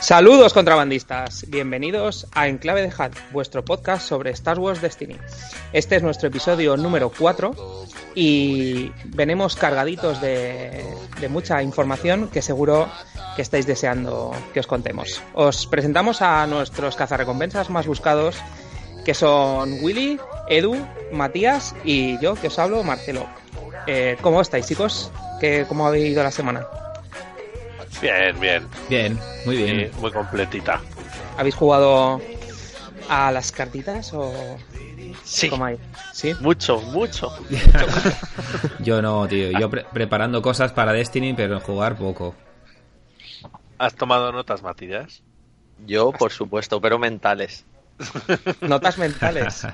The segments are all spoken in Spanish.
Saludos contrabandistas, bienvenidos a Enclave de Hat, vuestro podcast sobre Star Wars Destiny. Este es nuestro episodio número 4 y venimos cargaditos de, de mucha información que seguro que estáis deseando que os contemos. Os presentamos a nuestros cazarrecompensas más buscados que son Willy, Edu, Matías y yo que os hablo, Marcelo. Eh, ¿Cómo estáis chicos? ¿Qué, ¿Cómo habéis ido la semana? Bien, bien. Bien, muy bien. Sí, muy completita. ¿Habéis jugado a las cartitas o Sí. cómo hay? ¿Sí? Mucho, mucho. Yo no, tío. Yo pre- preparando cosas para Destiny, pero jugar poco. ¿Has tomado notas, Matías? Yo, por supuesto, pero mentales. Notas mentales.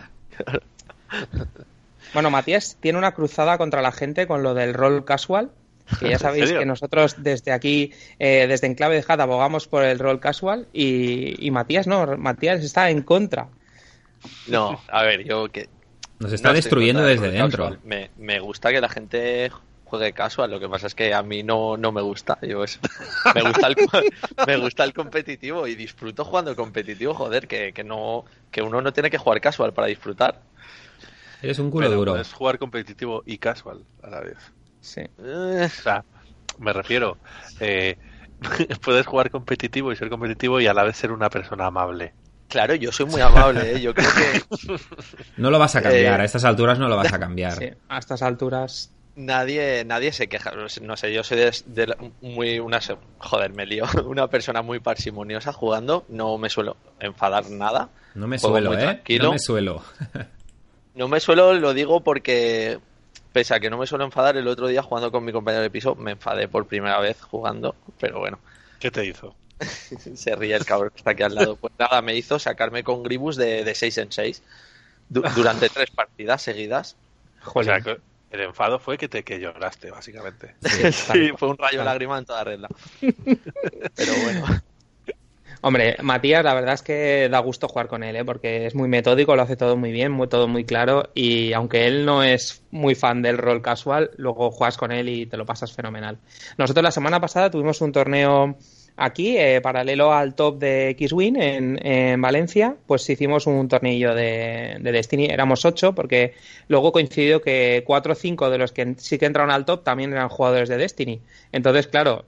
Bueno, Matías tiene una cruzada contra la gente con lo del rol casual. Que ya sabéis que nosotros desde aquí, eh, desde Enclave de Hat, abogamos por el rol casual y, y Matías no, Matías está en contra. No, a ver, yo que. Nos está no destruyendo desde dentro. Me, me gusta que la gente juegue casual, lo que pasa es que a mí no, no me gusta. Yo es- me, gusta el, me gusta el competitivo y disfruto jugando el competitivo, joder, que, que, no, que uno no tiene que jugar casual para disfrutar. Eres un culo Pero duro. puedes jugar competitivo y casual a la vez. Sí. Eh, O sea, me refiero, eh, puedes jugar competitivo y ser competitivo y a la vez ser una persona amable. claro, yo soy muy amable, ¿eh? yo creo que No lo vas a cambiar. Eh, A estas alturas no lo vas a cambiar. Sí, a estas alturas. Nadie nadie se queja. No sé, yo soy de, de la- muy una joder, me lío, una persona muy parsimoniosa jugando, no me suelo enfadar nada. No me Juego suelo, ¿eh? tranquilo. No me suelo. No me suelo, lo digo porque, pese a que no me suelo enfadar, el otro día jugando con mi compañero de piso me enfadé por primera vez jugando, pero bueno, ¿Qué te hizo? se ríe el cabrón que está aquí al lado. Pues nada, me hizo sacarme con Gribus de, de 6 en 6 durante tres partidas seguidas. O sea, que el enfado fue que te que lloraste, básicamente. Sí, fue un rayo lágrima en toda regla. Pero bueno, Hombre, Matías, la verdad es que da gusto jugar con él, ¿eh? porque es muy metódico, lo hace todo muy bien, muy, todo muy claro. Y aunque él no es muy fan del rol casual, luego juegas con él y te lo pasas fenomenal. Nosotros la semana pasada tuvimos un torneo aquí, eh, paralelo al top de X-Win en, en Valencia, pues hicimos un tornillo de, de Destiny. Éramos ocho, porque luego coincidió que cuatro o cinco de los que sí que entraron al top también eran jugadores de Destiny. Entonces, claro,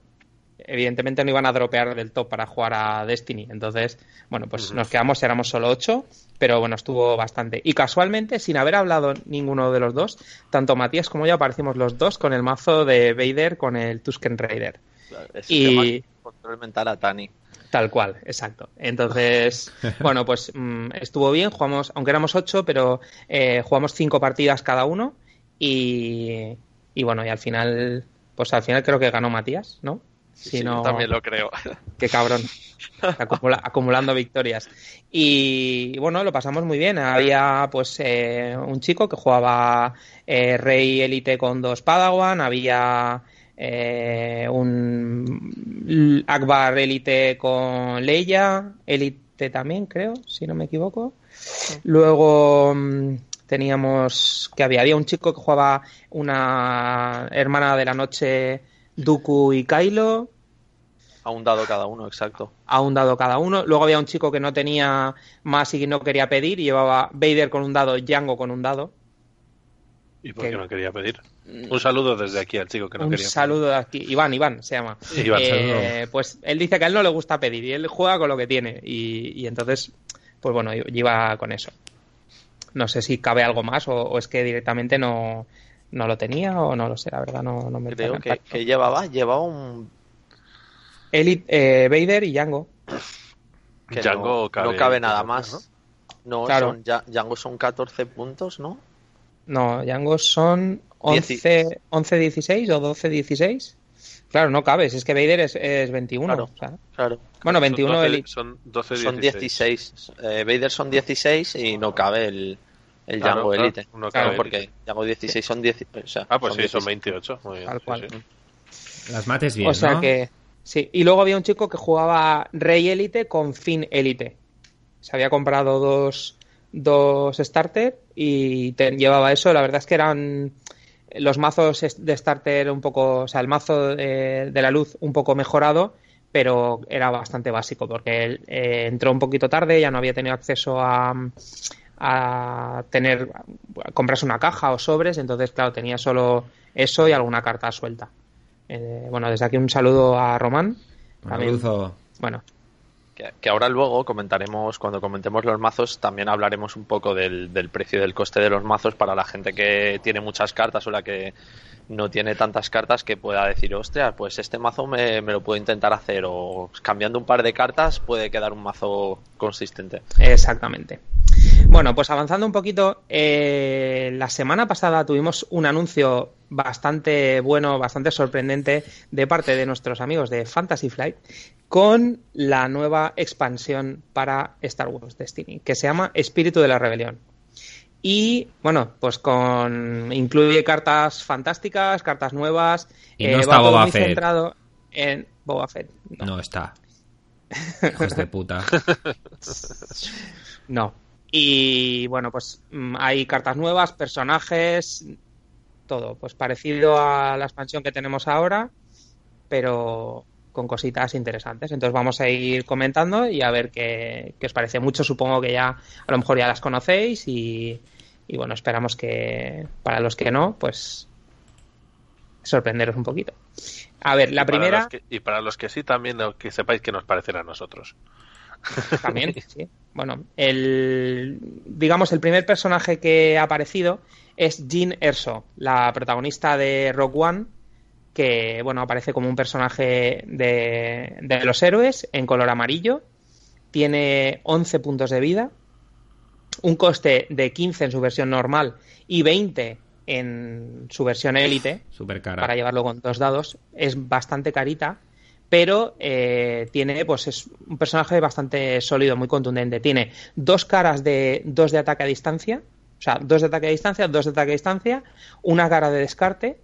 evidentemente no iban a dropear del top para jugar a Destiny. Entonces, bueno, pues nos quedamos, éramos solo ocho, pero bueno, estuvo bastante. Y casualmente, sin haber hablado ninguno de los dos, tanto Matías como yo aparecimos los dos con el mazo de Vader con el Tusken Raider. es Y- control mental a Tani. Tal cual, exacto. Entonces, bueno, pues mm, estuvo bien, jugamos, aunque éramos ocho, pero eh, jugamos cinco partidas cada uno y, y bueno, y al final, pues al final creo que ganó Matías, ¿no? Sí, Si sí, no- yo también lo creo. Qué cabrón. Acumula- acumulando victorias. Y bueno, lo pasamos muy bien. Había pues eh, un chico que jugaba eh, Rey Elite con dos Padawan. Había eh, un Akbar Elite con Leia. Elite también, creo, si no me equivoco. Luego mm, teníamos que había, había un chico que jugaba una hermana de la noche, Dooku y Kylo A un dado cada uno, exacto. a un dado cada uno. Luego había un chico que no tenía más y no quería pedir y llevaba Vader con un dado, Django con un dado. ¿Y por ¿Qué? no quería pedir? Un saludo desde aquí al chico que no un quería saludo de aquí. Iván, Iván se llama. Iván, Eh, pues él dice que a él no le gusta pedir y él juega con lo que tiene. Y, y entonces, pues bueno, iba con eso. No sé si cabe algo más o, o es que directamente no, no lo tenía o no lo sé, la verdad, no, no me Creo que, llevaba, llevaba un Elite, eh, Vader y Django. que Django no, cabe- no cabe nada ¿no? más. No, Claro. son, ya- Django son 14 puntos, ¿no? No, Django son 11, 11 16 o 12 16. Claro, no cabe, si es que Vader es, es 21. Claro. o sea, Claro. bueno, Son 21 12 Elite. Son 12, Son 16. 16. Eh, Vader son 16 y no cabe el, el Claro, Django claro, Elite. no Claro, cabe porque Elite. Django 16 son 10. O sea, Ah, pues sí, son 16. 28. Muy bien, Tal sí, cual. sí. Las mates bien, o sea ¿no? que sí. Y luego había un chico que jugaba Rey Elite con Finn Elite. Se había comprado dos, dos starter y te llevaba eso. La verdad es que eran los mazos de starter un poco, o sea, el mazo de, la luz un poco mejorado, pero era bastante básico porque él eh, entró un poquito tarde, ya no había tenido acceso a, a tener, a comprarse una caja o sobres, entonces, claro, tenía solo eso y alguna carta suelta. Eh, bueno, desde aquí un saludo a Román. bueno, que, ahora luego comentaremos, cuando comentemos los mazos, también hablaremos un poco del, del precio y del coste de los mazos para la gente que tiene muchas cartas o la que no tiene tantas cartas que pueda decir, ostras, pues este mazo me, lo puedo intentar hacer o cambiando un par de cartas puede quedar un mazo consistente. Exactamente. Bueno, pues avanzando un poquito, eh, la semana pasada tuvimos un anuncio bastante bueno, bastante sorprendente de parte de nuestros amigos de Fantasy Flight con la nueva expansión para Star Wars Destiny, que se llama Espíritu de la Rebelión. Y bueno, pues con incluye cartas fantásticas, cartas nuevas. Y no eh, está Boba Fett. centrado en Boba Fett. No, está. Hijos de puta. no. Y bueno, pues mm, hay cartas nuevas, personajes, todo. Pues parecido a la expansión que tenemos ahora, pero con cositas interesantes. Entonces vamos a ir comentando y a ver qué, os parece. Mucho supongo que ya a lo mejor ya las conocéis y, bueno, esperamos que para los que no, pues sorprenderos un poquito. A ver, la primera... y para los que sí, también que sepáis que nos parecerá a nosotros. También, sí. Bueno, el, digamos, el primer personaje que ha aparecido es Jean Erso, la protagonista de Rock One, que bueno, aparece como un personaje de, de los héroes en color amarillo. Tiene 11 puntos de vida, un coste de 15 en su versión normal y 20 en su versión élite. Para llevarlo con dos dados. Es bastante carita, pero eh, tiene, pues es un personaje bastante sólido, muy contundente. Tiene dos caras de dos de ataque a distancia. O sea, dos de ataque a distancia, dos de ataque a distancia, una cara de descarte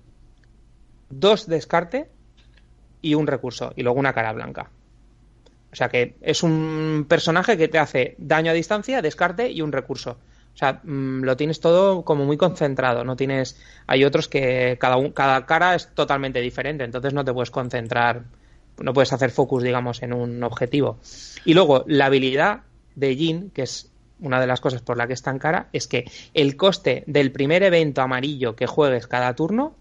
dos descarte y un recurso, y luego una cara blanca. O sea que es un personaje que te hace daño a distancia, descarte y un recurso. O sea, mm, lo tienes todo como muy concentrado. No tienes. Hay otros que cada, cada cara es totalmente diferente, entonces no te puedes concentrar, no puedes hacer focus, digamos, en un objetivo. Y luego, la habilidad de Jin, que es una de las cosas por la que es tan cara, es que el coste del primer evento amarillo que juegues cada turno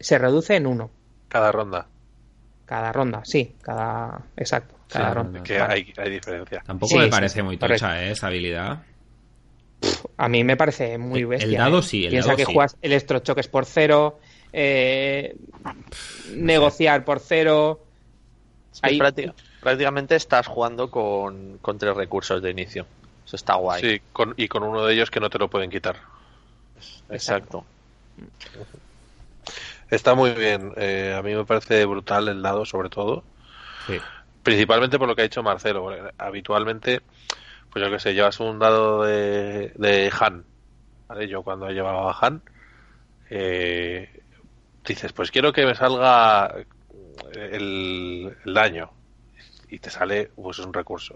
se reduce en uno. Cada ronda. Cada ronda, sí, cada. Exacto, cada ronda. Que hay, diferencia. Tampoco me parece muy tocha ¿eh? esa habilidad. A mí me parece muy bestia. El dado ¿eh? sí, el Piensa que juegas electrochoques por cero, eh, negociar por cero. prácticamente estás jugando con, con, tres recursos de inicio. Eso está guay. Sí, y con uno de ellos que no te lo pueden quitar. Exacto. Está muy bien. Eh, a mí me parece brutal el dado, sobre todo. Principalmente por lo que ha dicho Marcelo. Habitualmente, pues yo que sé, llevas un dado de, de Han. ¿vale? Yo cuando he llevado a Han, eh, dices, pues quiero que me salga el, el, daño. Y te sale, pues es un recurso.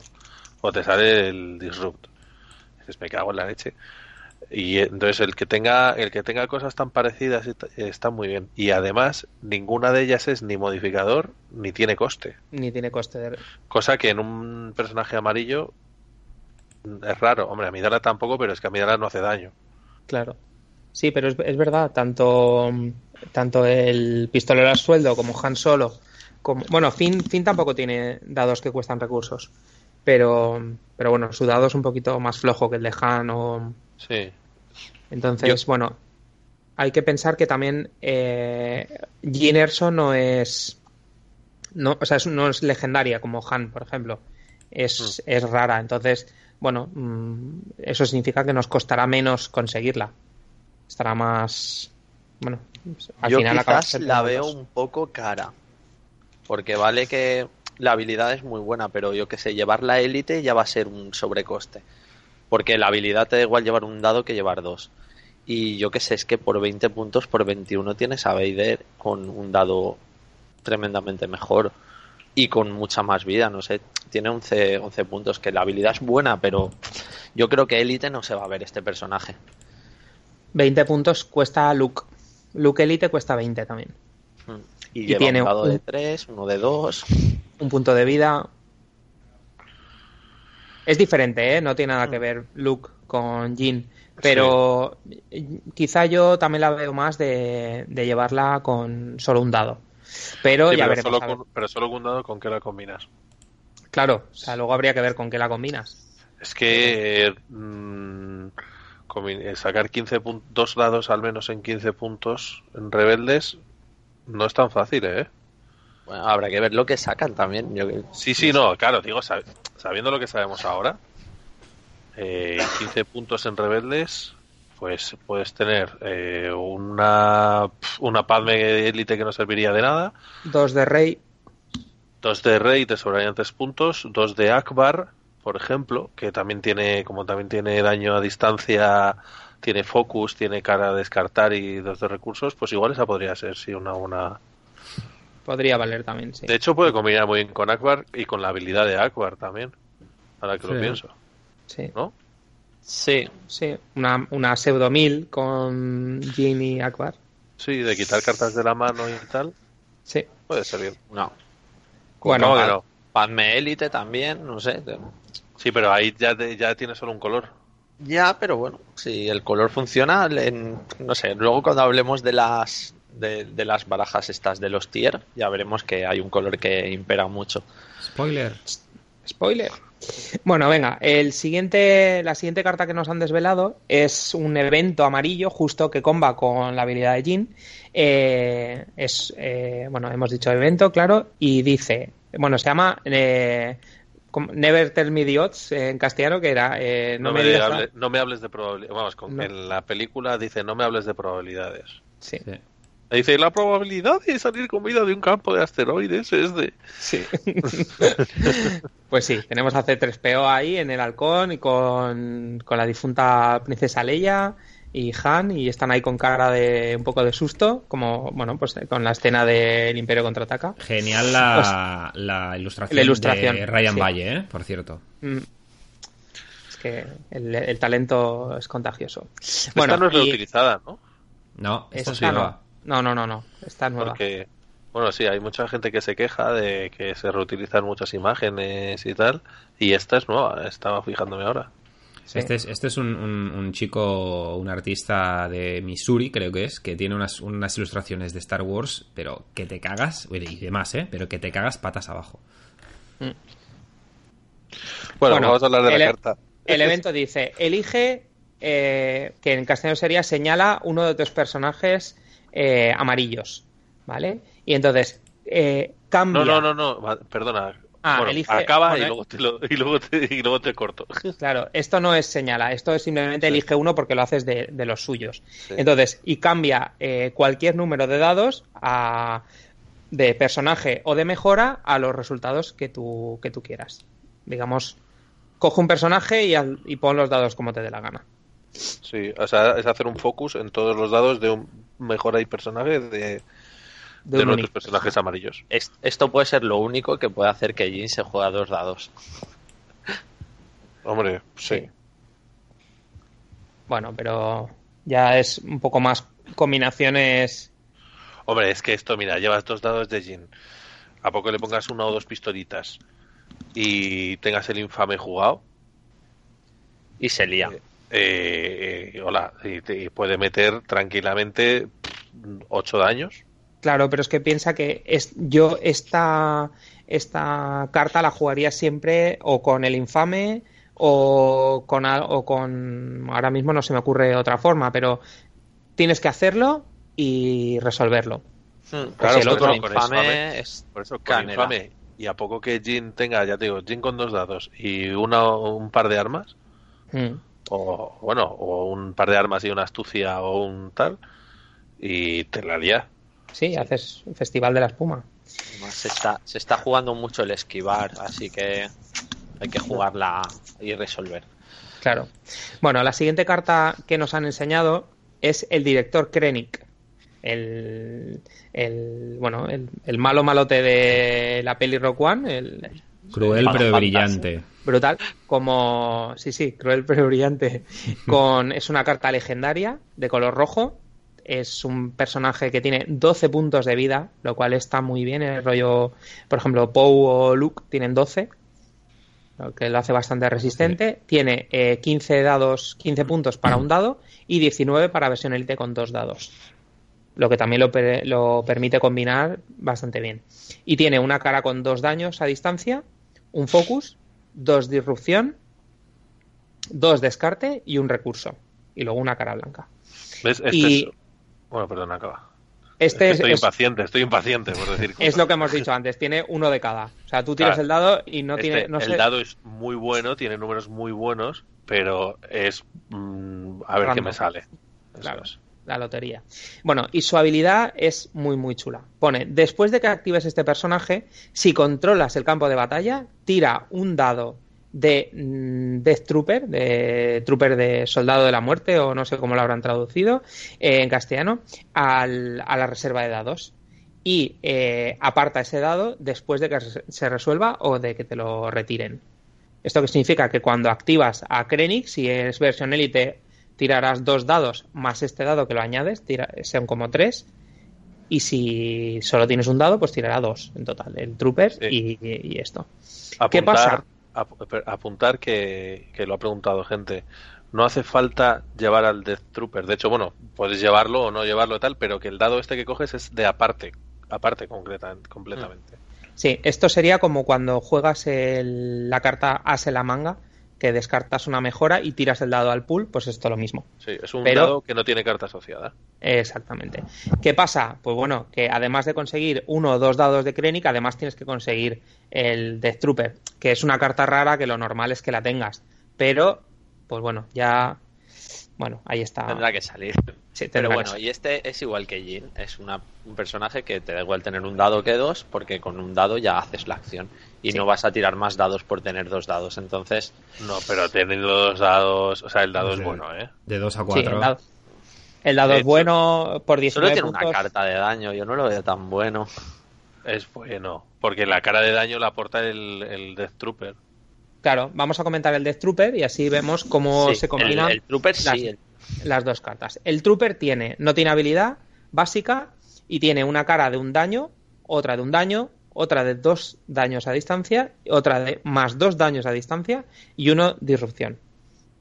O te sale el disrupt. Dices, me cago en la leche. Y entonces el que tenga el que tenga cosas tan parecidas está muy bien. Y además ninguna de ellas es ni modificador ni tiene coste. Ni tiene coste. De... Cosa que en un personaje amarillo es raro. Hombre, a Midala tampoco, pero es que a Midala no hace daño. Claro. Sí, pero es, es verdad, tanto, tanto el pistolero al sueldo como Han Solo, como, bueno, Finn, Finn tampoco tiene dados que cuestan recursos, pero, pero bueno, su dado es un poquito más flojo que el de Han o, Sí. Entonces, bueno, hay que pensar que también eh, no es. No, o sea, no es legendaria como Han, por ejemplo. Es, mm. es rara. Entonces, bueno, mm, eso significa que nos costará menos conseguirla. Estará más. Bueno, al Yo final quizás la veo un poco cara. Porque vale que la habilidad es muy buena, pero yo que sé, llevar la élite ya va a ser un sobrecoste. Porque la habilidad te da igual llevar un dado que llevar dos. Y yo que sé, es que por 20 puntos, por 21 tienes a Vader con un dado tremendamente mejor y con mucha más vida, no sé, tiene 11, 11 puntos, que la habilidad es buena, pero yo creo que Elite no se va a ver este personaje. 20 puntos cuesta Luke. Luke Elite cuesta 20 también. Y, tiene un dado de 3, uno de 2. Un punto de vida. Es diferente, ¿eh? No tiene nada que ver Luke con Jin. Pero quizá yo también la veo más de, llevarla con solo un dado. Pero ya veremos. Solo con, pero solo con un dado, ¿con qué la combinas? Claro, o sea, luego habría que ver con qué la combinas. Es que mm, eh, sacar 15 dos dados al menos en 15 puntos en rebeldes no es tan fácil, ¿eh? Bueno, habrá que ver lo que sacan también. Sí, sí, no, claro, digo, sabiendo lo que sabemos ahora, eh, 15 puntos en rebeldes, pues puedes tener eh, una, una Padme Elite que no serviría de nada. Dos de Rey. Dos de Rey, te sobrarían tres puntos. Dos de Akbar, por ejemplo, que también tiene, como también tiene daño a distancia, tiene focus, tiene cara a descartar y dos de recursos, pues igual esa podría ser, sí, una, una... Podría valer también, sí. De hecho, puede combinar muy bien con Akbar y con la habilidad de Akbar también, ahora que lo pienso. Sí. ¿No? Sí, sí. Una, una pseudo mil con Jin y Akbar. Sí, de quitar cartas de la mano y tal. Sí. Puede ser bien. No. Bueno, no, Padme Elite también, no sé. Sí, pero ahí ya, ya tiene solo un color. Ya, pero bueno, si el color funciona, no sé, luego cuando hablemos de las de, las barajas estas de los tier, ya veremos que hay un color que impera mucho. Spoiler. Spoiler. Bueno, venga, el siguiente, la siguiente carta que nos han desvelado es un evento amarillo, justo que comba con la habilidad de Jin. Eh, es, eh, bueno, hemos dicho evento, claro, y dice, bueno, se llama eh, Never Tell Me the Odds en castellano, que era no, me, hables de probabilidades. Vamos, en la película dice no me hables de probabilidades. Sí. Dice, la probabilidad de salir con vida de un campo de asteroides es de... Sí. pues sí, tenemos a C3PO ahí en el halcón y con, la difunta princesa Leia y Han y están ahí con cara de un poco de susto, como, bueno, pues con la escena del Imperio Contraataca. Genial la, pues, la, ilustración, de Ryan Valle, ¿eh? por cierto. Mm. Es que el, talento es contagioso. Bueno, no es reutilizada, ¿no? No, esto sí no. No, no, no, no. Está nueva. Porque, bueno, sí, hay mucha gente que se queja de que se reutilizan muchas imágenes y tal. Y esta es nueva, estaba fijándome ahora. Este es, este es un, chico, un artista de Missouri, creo que es, que tiene unas, unas ilustraciones de Star Wars, pero que te cagas, y demás, ¿eh? Pero que te cagas patas abajo. Mm. Bueno, vamos a hablar de la e- carta. El evento dice, elige, eh, que en castellano sería, señala uno de tus personajes eh, amarillos, ¿vale? Y entonces eh, cambia. No, no, no, no, perdona. Ah, acaba y, luego te y, luego te, y, luego te, corto. Claro, esto no es señala, esto es simplemente elige uno porque lo haces de, los suyos. Entonces, y cambia eh, cualquier número de dados a, de personaje o de mejora a los resultados que tú, que tú quieras. Digamos, coge un personaje y, y pon los dados como te dé la gana. Sí, o sea, es hacer un focus en todos los dados de un mejora y personaje de, de, nuestros personajes amarillos. Esto puede ser lo único que puede hacer que Jin se juegue a dos dados. Hombre, sí. Bueno, pero ya es un poco más combinaciones. Hombre, es que esto, mira, llevas dos dados de Jin. A poco le pongas una o dos pistolitas y tengas el infame jugado. Y se lía. Eh, eh, hola, y, puede meter tranquilamente 8 daños. Claro, pero es que piensa que es, yo esta, esta carta la jugaría siempre o con el infame o con, o con... Ahora mismo no se me ocurre otra forma, pero tienes que hacerlo y resolverlo. Hmm, claro, el otro infame, es por eso con infame y a poco que Jin tenga, ya te digo, Jin con dos dados y una, un par de armas, hmm o bueno, o un par de armas y una astucia o un tal, y te la lía. Sí, haces un festival de la espuma. se está, se está jugando mucho el esquivar, así que hay que jugarla y resolver. Claro. Bueno, la siguiente carta que nos han enseñado es el director Krennic. El, el bueno, el, malo malote de la peli Rock One, el, Cruel pero brillante. Brutal. Como. Sí, sí, cruel pero brillante. Con... Es una carta legendaria de color rojo. Es un personaje que tiene 12 puntos de vida, lo cual está muy bien. El rollo, por ejemplo, Poe o Luke tienen 12, lo que lo hace bastante resistente. Tiene 15 eh, dados, 15 puntos para un dado y 19 para versión elite con dos dados lo que también lo, lo, permite combinar bastante bien. Y tiene una cara con dos daños a distancia, un focus, dos disrupción, dos descarte y un recurso. Y luego una cara blanca. ¿Ves? Este es... Bueno, perdón, acaba. Este estoy impaciente, estoy impaciente por decir Es lo que hemos dicho antes, tiene uno de cada. O sea, tú tiras el dado y no tiene. Este, el dado es muy bueno, tiene números muy buenos, pero es. Mm, a ver qué me sale. claro la lotería. Bueno, y su habilidad es muy, muy chula. Pone, después de que actives este personaje, si controlas el campo de batalla, tira un dado de mm, Death Trooper, de Trooper de Soldado de la Muerte, o no sé cómo lo habrán traducido eh, en castellano, a la reserva de dados. Y eh, aparta ese dado después de que se resuelva o de que te lo retiren. Esto que significa que cuando activas a Krennic, si es versión élite tirarás dos dados más este dado que lo añades, tira, sean como tres. Y si solo tienes un dado, pues tirará dos en total, el Trooper y, esto. ¿Qué pasa? apuntar que, lo ha preguntado gente. No hace falta llevar al Death Trooper. De hecho, bueno, puedes llevarlo o no llevarlo y tal, pero que el dado este que coges es de aparte, aparte concreta, completamente. Sí, esto sería como cuando juegas la carta As en la manga, que descartas una mejora y tiras el dado al pool, pues esto lo mismo. Sí, es un dado que no tiene carta asociada. Exactamente. ¿Qué pasa? Pues bueno, que además de conseguir uno o dos dados de Krennic, además tienes que conseguir el Death Trooper, que es una carta rara que lo normal es que la tengas. Pero, pues bueno, ya bueno, ahí está. Tendrá que salir. Sí, Pero bueno, y este es igual que Jin. Es una, un personaje que te da igual tener un dado que dos, porque con un dado ya haces la acción. Y no vas a tirar más dados por tener dos dados. Entonces. No, pero teniendo dos dados. O sea, el dado es bueno, ¿eh? De dos a cuatro. el dado, es bueno por 19 Solo tiene una carta de daño. Yo no lo veo tan bueno. Es bueno. Porque la cara de daño la aporta el, el Death Trooper. Claro, vamos a comentar el Death Trooper y así vemos cómo se combinan el, Trooper, las, dos cartas. El Trooper tiene, no tiene habilidad básica y tiene una cara de un daño, otra de un daño, otra de dos daños a distancia, otra de más dos daños a distancia y uno disrupción.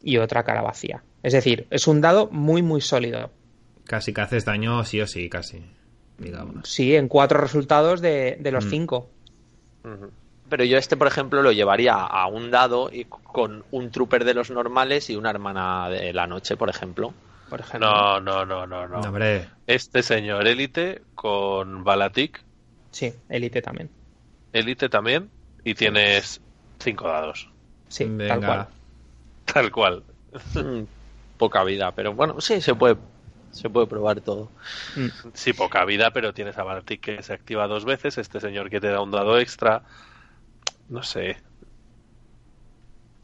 Y otra cara vacía. Es decir, es un dado muy, muy sólido. Casi que haces daño sí o sí, casi. Digamos. Sí, en cuatro resultados de, los mm. cinco. Pero yo este, por ejemplo, lo llevaría a un dado y con un trooper de los normales y una hermana de la noche, por ejemplo. Por ejemplo. No, no, no, no, no. Este señor élite con Balatic. Sí, élite también. Élite también. Y tienes cinco dados. Sí, tal cual. Tal cual. Mm, poca vida, pero bueno, sí, se puede se puede probar todo. Mm. Sí, poca vida, pero tienes a Balatic que se activa dos veces, este señor que te da un dado extra, no sé.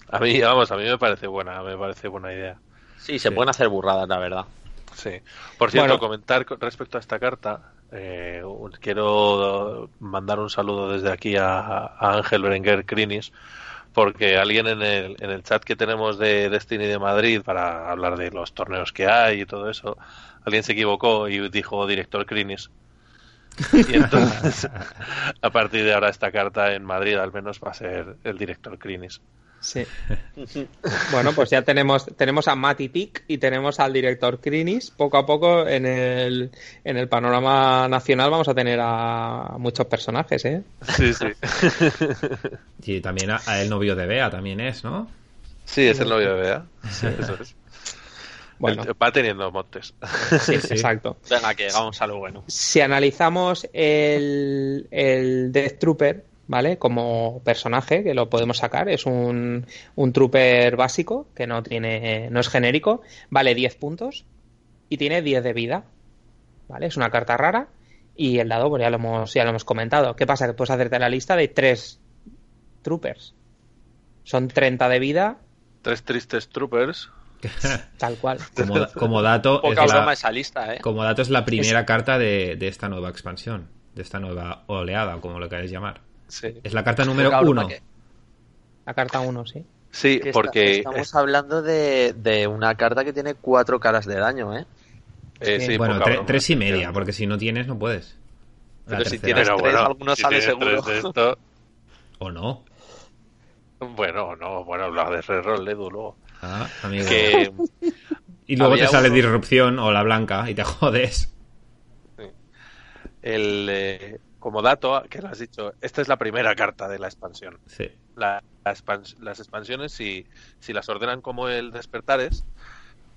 A mí, vamos, a mí me parece buena, me parece buena idea. Sí, se pueden hacer burradas, la verdad. Sí. Por cierto, comentar respecto a esta carta, eh, quiero mandar un saludo desde aquí a, Ángel Berenguer Crinis, porque alguien en el, en el chat que tenemos de Destiny de Madrid para hablar de los torneos que hay y todo eso, alguien se equivocó y dijo director Crinis. Y entonces, a partir de ahora, esta carta en Madrid al menos va a ser el director Crinis. Sí. bueno, pues ya tenemos, tenemos a Mati Pic y tenemos al director Crinis. Poco a poco en el, en el panorama nacional vamos a tener a muchos personajes, ¿eh? Sí, sí. Y también a, el novio de Bea también es, ¿no? Sí, es el novio de Bea. eso es. Bueno. Va teniendo montes. Sí, exacto. Venga, que vamos a lo bueno. Si analizamos el, el Death Trooper, ¿vale? Como personaje, que lo podemos sacar, es un, un trooper básico, que no tiene, no es genérico, vale 10 puntos y tiene 10 de vida. ¿Vale? Es una carta rara. Y el dado, pues ya lo hemos, ya lo hemos comentado. ¿Qué pasa? Que puedes hacerte la lista de tres troopers. Son 30 de vida. Tres tristes troopers. Tal cual. Como, dato. es la, esa lista, ¿eh? Como dato es la primera carta de, esta nueva expansión, de esta nueva oleada, como lo queráis llamar. Es la carta número uno. La carta 1, sí. Sí, porque... estamos hablando de, de, una carta que tiene cuatro caras de daño, ¿eh? eh sí, bueno, tres y media, porque si no tienes, no puedes. Pero si tienes tres, alguno sale seguro. ¿O no? Bueno, no, bueno, lo de reroll, Edu, luego. Ah, amigo. y luego te sale disrupción o la blanca y te jodes. El, eh, como dato, que lo has dicho, esta es la primera carta de la expansión. Sí. las expansiones, si, si las ordenan como el Despertares,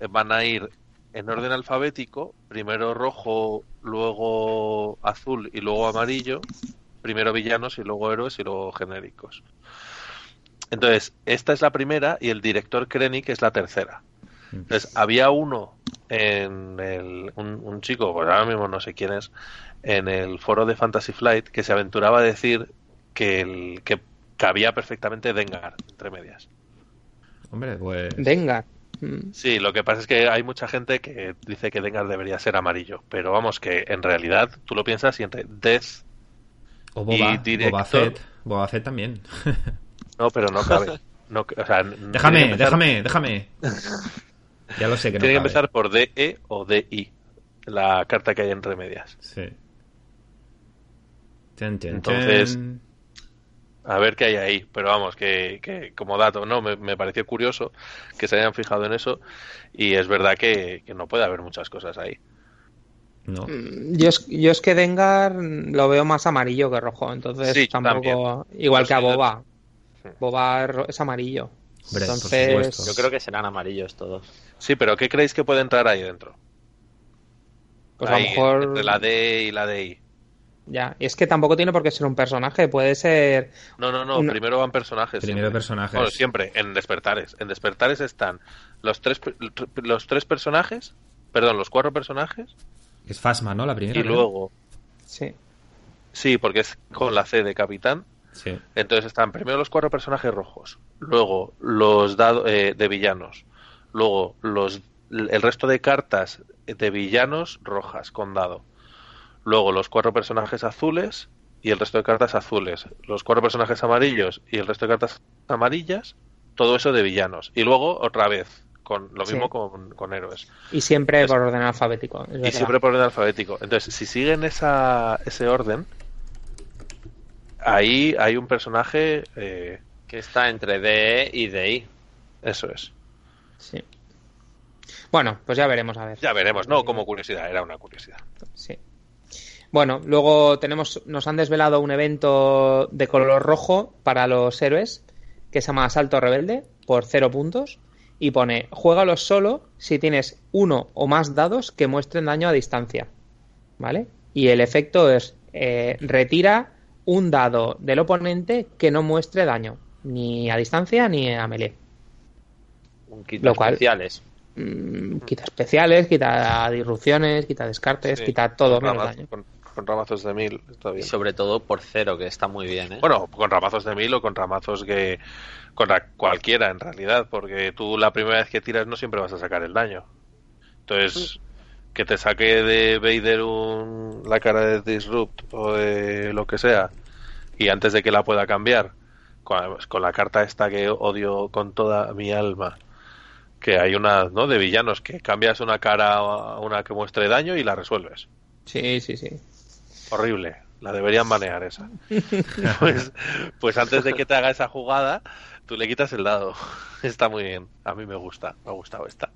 eh, van a ir en orden alfabético, primero rojo, luego azul y luego amarillo, primero villanos y luego héroes y luego genéricos. Entonces, esta es la primera y el director Krennic es la tercera. Entonces, había uno en el, un, chico, pues ahora mismo no sé quién es, en el foro de Fantasy Flight que se aventuraba a decir que, el, que cabía perfectamente Dengar entre medias. Hombre, pues. Dengar. Sí, lo que pasa es que hay mucha gente que dice que Dengar debería ser amarillo, pero vamos, que en realidad tú lo piensas y entre Death o Boba, y director... Boba Fett, Boba Fett también. No, pero no cabe. No, o sea, déjame, déjame, déjame. Ya lo sé que no Tiene que empezar por DE o DI, la carta que hay entre medias. Sí. Entonces, a ver qué hay ahí. Pero vamos, que, que como dato, no, me, pareció curioso que se hayan fijado en eso. Y es verdad que, no puede haber muchas cosas ahí. No. Mm, yo es, yo es que Dengar lo veo más amarillo que rojo, entonces tampoco. Igual que a Boba. Boba es amarillo. entonces... Yo creo que serán amarillos todos. Sí, pero ¿qué creéis que puede entrar ahí dentro? Pues a lo mejor. Entre la D y la DI. Ya, y es que tampoco tiene por qué ser un personaje, puede ser. No, no, no, primero van personajes. Primero personajes. Bueno, siempre, en Despertares. En Despertares están los tres, los tres personajes, perdón, los cuatro personajes. Es Fasma, ¿no? La primera. Y luego. Sí. Sí, porque es con la C de capitán. Sí. Entonces están primero los cuatro personajes rojos, luego los dados eh, de villanos, luego los el resto de cartas de villanos rojas con dado luego los cuatro personajes azules y el resto de cartas azules, los cuatro personajes amarillos y el resto de cartas amarillas, todo eso de villanos. Y luego otra vez, con lo mismo con, héroes. Y siempre por orden alfabético. Y siempre por orden alfabético. Entonces, si siguen esa, ese orden, ahí hay un personaje eh, que está entre D y DI. Eso es. Sí. Bueno, pues ya veremos a ver. Ya veremos, no como curiosidad, era una curiosidad. Sí. Bueno, luego tenemos, nos han desvelado un evento de color rojo para los héroes que se llama Asalto Rebelde por cero puntos y pone juégalo solo si tienes uno o más dados que muestren daño a distancia, ¿vale? Y el efecto es eh, retira un dado del oponente que no muestre daño ni a distancia ni a melee. Un Lo cual, especiales. Mm, quita especiales, quita disrupciones, quita descartes, quita todo menos daño con ramazos de mil está bien. Y sobre todo por cero, que está muy bien, ¿eh? Bueno, con ramazos de mil o con ramazos que... Contra cualquiera, en realidad, porque tú la primera vez que tiras no siempre vas a sacar el daño. Entonces, que te saque de Vader un, la cara de Disrupt o de lo que sea, y antes de que la pueda cambiar, con, con la carta esta que odio con toda mi alma, que hay una, ¿no? De villanos que cambias una cara a una que muestre daño y la resuelves. Sí, sí, sí. Horrible. La deberían manejar esa. pues, pues antes de que te haga esa jugada, tú le quitas el dado. Está muy bien. A mí me gusta. Me ha gustado esta.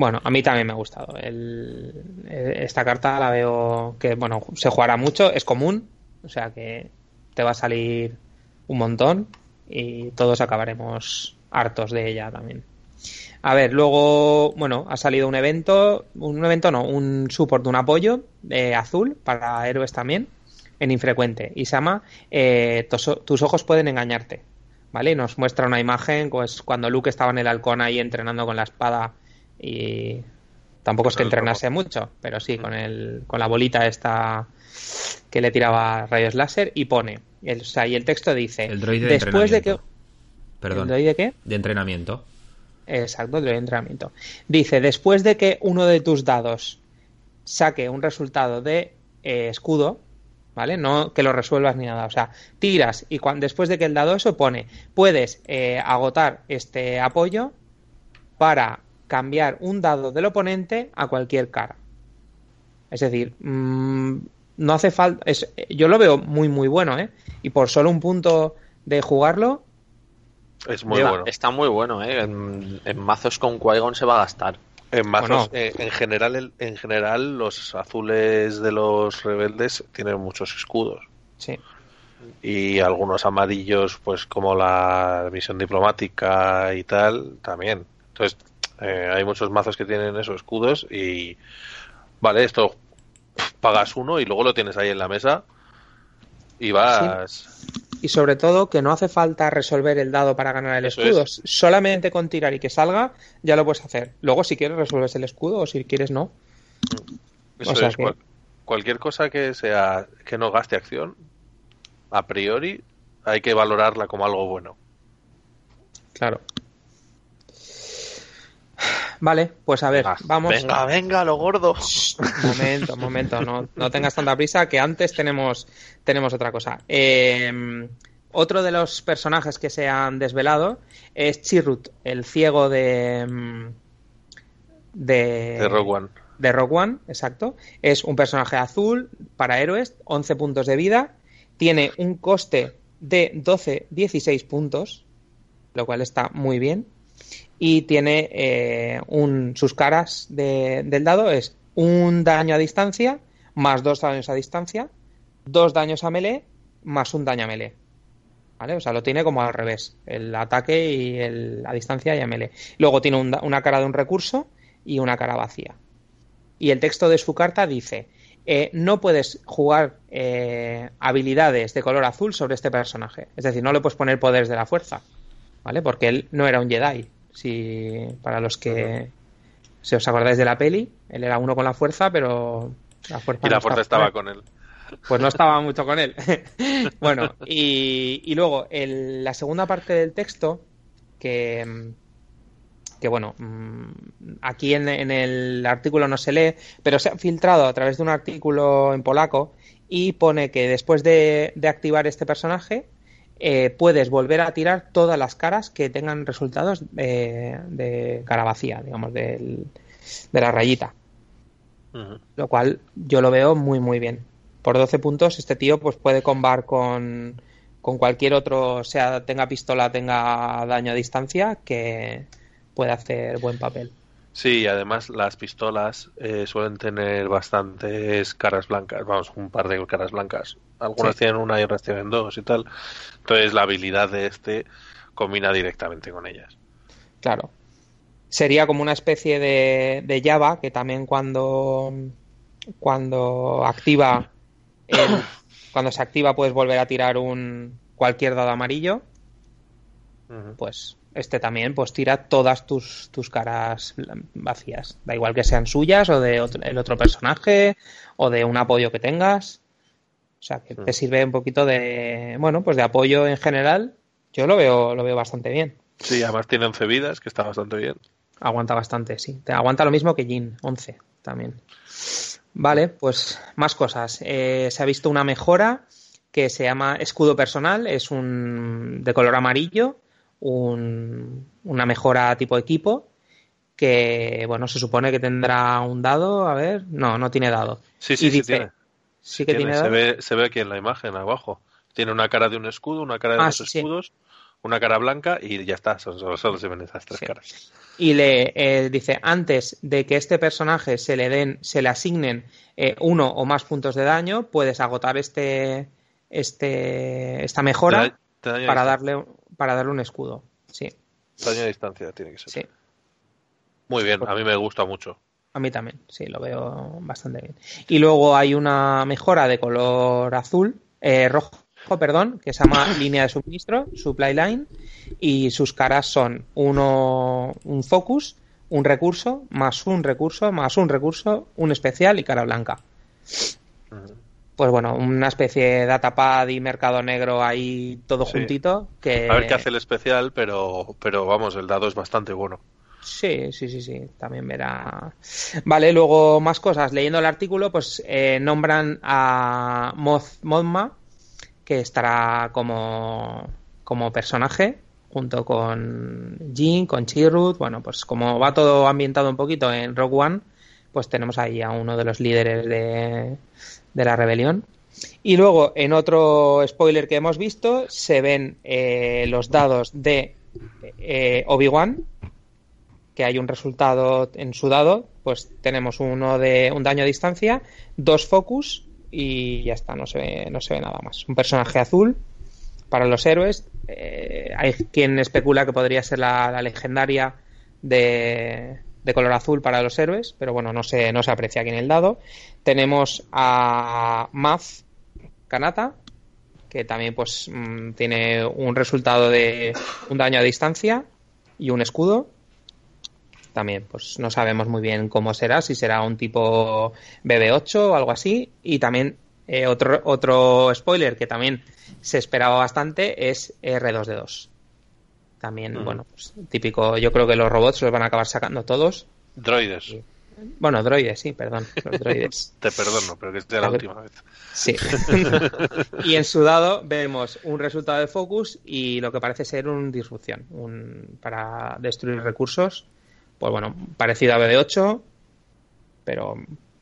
Bueno, a mí también me ha gustado. Esta carta la veo que, bueno, se jugará mucho, es común, o sea que te va a salir un montón y todos acabaremos hartos de ella también. A ver, luego, bueno, ha salido un evento, un evento no, un support, un apoyo de azul para héroes también, en infrecuente, y se llama eh, tus, ojos pueden engañarte, ¿vale? Y nos muestra una imagen, pues cuando Luke estaba en el halcón ahí entrenando con la espada y tampoco es que entrenase mucho, pero sí, con, el, con la bolita esta que le tiraba rayos láser y pone, el, o sea, y el texto dice, el droide después de que... Perdón. ¿El droide qué? De entrenamiento. Exacto, de entrenamiento. Dice, después de que uno de tus dados saque un resultado de eh, escudo, ¿vale? No que lo resuelvas ni nada. O sea, tiras y cuando, después de que el dado eso pone, puedes eh, agotar este apoyo para cambiar un dado del oponente a cualquier cara. Es decir, mm, no hace falta. yo lo veo muy, muy bueno, ¿eh? Y por solo un punto de jugarlo. Es muy bueno. Está muy bueno, ¿eh? En, mazos con qui se va a gastar. En mazos, eh, en, general, en general, los azules de los rebeldes tienen muchos escudos. Sí. Y algunos amarillos, pues como la misión diplomática y tal, también. Entonces, eh, hay muchos mazos que tienen esos escudos y. Vale, esto pagas uno y luego lo tienes ahí en la mesa y vas. Y sobre todo que no hace falta resolver el dado para ganar el escudo. Solamente con tirar y que salga ya lo puedes hacer. Luego si quieres resuelves el escudo o si quieres no. Eso es. cualquier cosa que sea que no gaste acción, a priori hay que valorarla como algo bueno. Claro. Vale, pues a ver, vamos. Venga, venga, lo gordo. Momento, momento, no, no tengas tanta prisa que antes tenemos, tenemos otra cosa. Em, otro de los personajes que se han desvelado es Chirrut, el ciego de. Em, de, de Rogue One. De Rogue One, exacto. Es un personaje azul para héroes, 11 puntos de vida. Tiene un coste de 12-16 puntos, lo cual está muy bien y tiene eh, un, sus caras del dado es un daño a distancia más dos daños a distancia, dos daños a melee más un daño a melee. ¿Vale? O sea, lo tiene como al revés, el ataque y el, a distancia y a melee. Luego tiene una cara de un recurso y una cara vacía. Y el texto de su carta dice, eh, no puedes jugar eh, habilidades de color azul sobre este personaje. Es decir, no le puedes poner poderes de la fuerza, ¿vale? Porque él no era un Jedi, si para los que se os acordáis de la peli, él era uno con la fuerza, pero la fuerza y la fuerza estaba con él. Pues no estaba mucho con él. bueno, y, luego la segunda parte del texto, que, que bueno, mm, aquí en, el artículo no se lee, pero se ha filtrado a través de un artículo en polaco y pone que después de activar este personaje, eh, puedes volver a tirar todas las caras que tengan resultados eh, de cara vacía, digamos, de la rayita. Lo cual yo lo veo muy, muy bien. Por 12 puntos, este tío pues puede combar con, con cualquier otro, sea tenga pistola, tenga daño a distancia, que puede hacer buen papel. Sí, además las pistolas eh, suelen tener bastantes caras blancas, vamos, un par de caras blancas. Algunas tienen una y otras tienen dos y tal. Entonces la habilidad de este combina directamente con ellas. Claro. Sería como una especie de, de Java que también cuando, cuando activa cuando se activa puedes volver a tirar un cualquier dado amarillo. Pues este también pues tira todas tus, tus caras vacías. Da igual que sean suyas o de otro, el otro personaje o de un apoyo que tengas. O sea, que te sirve un poquito de, bueno, pues de apoyo en general. Yo lo veo, lo veo bastante bien. Sí, además tiene 11 vidas, que está bastante bien. Aguanta bastante, sí. Te aguanta lo mismo que Jin, 11 también. Vale, pues más cosas. Eh, se ha visto una mejora que se llama escudo personal, es un de color amarillo una mejora tipo equipo que, bueno, se supone que tendrá un dado, a ver, no, no tiene dado. Sí, sí, sí tiene. Sí que tiene, se, ve, se ve aquí en la imagen abajo. Tiene una cara de un escudo, una cara de ah, dos escudos, una cara blanca y ya está, solo, se ven esas tres caras. Y le eh, dice, antes de que este personaje se le den, se le asignen eh, uno o más puntos de daño, puedes agotar este, este, esta mejora para darle para darle un escudo. Sí. Daño a distancia tiene que ser. Sí. Muy bien, a mí me gusta mucho. A mí también, sí, lo veo bastante bien. Y luego hay una mejora de color azul, eh, rojo, perdón, que se llama línea de suministro, supply line, y sus caras son uno, un focus, un recurso, más un recurso, más un recurso, un especial y cara blanca pues bueno, una especie de datapad y mercado negro ahí todo juntito. Que... A ver qué hace el especial, pero, pero vamos, el dado es bastante bueno. Sí, sí, sí, sí, también verá. Vale, luego más cosas. Leyendo el artículo, pues eh, nombran a Moth Mothma, que estará como, como personaje, junto con Jin, con Chirrut. Bueno, pues como va todo ambientado un poquito en Rogue One, pues tenemos ahí a uno de los líderes de, de la rebelión. Y luego, en otro spoiler que hemos visto, se ven eh, los dados de eh, Obi-Wan, que hay un resultado en su dado, pues tenemos uno de un daño a distancia, dos focus y ya está, no se ve, no se ve nada más. Un personaje azul para los héroes. Eh, hay quien especula que podría ser la, legendaria de, de, color azul para los héroes, pero bueno, no se, no se aprecia aquí en el dado. Tenemos a Maz Kanata, que también pues mm, tiene un resultado de un daño a distancia y un escudo. También pues no sabemos muy bien cómo será, si será un tipo BB8 o algo así. Y también eh, otro, otro spoiler que también se esperaba bastante es R2D2. También, bueno, pues, típico, yo creo que los robots los van a acabar sacando todos. Droides. Bueno, droides, sí, perdón. Los droides. Te perdono, pero que es la última vez. Sí. y en su dado vemos un resultado de focus y lo que parece ser un disrupción un, para destruir recursos. Pues bueno, parecido a BD8, pero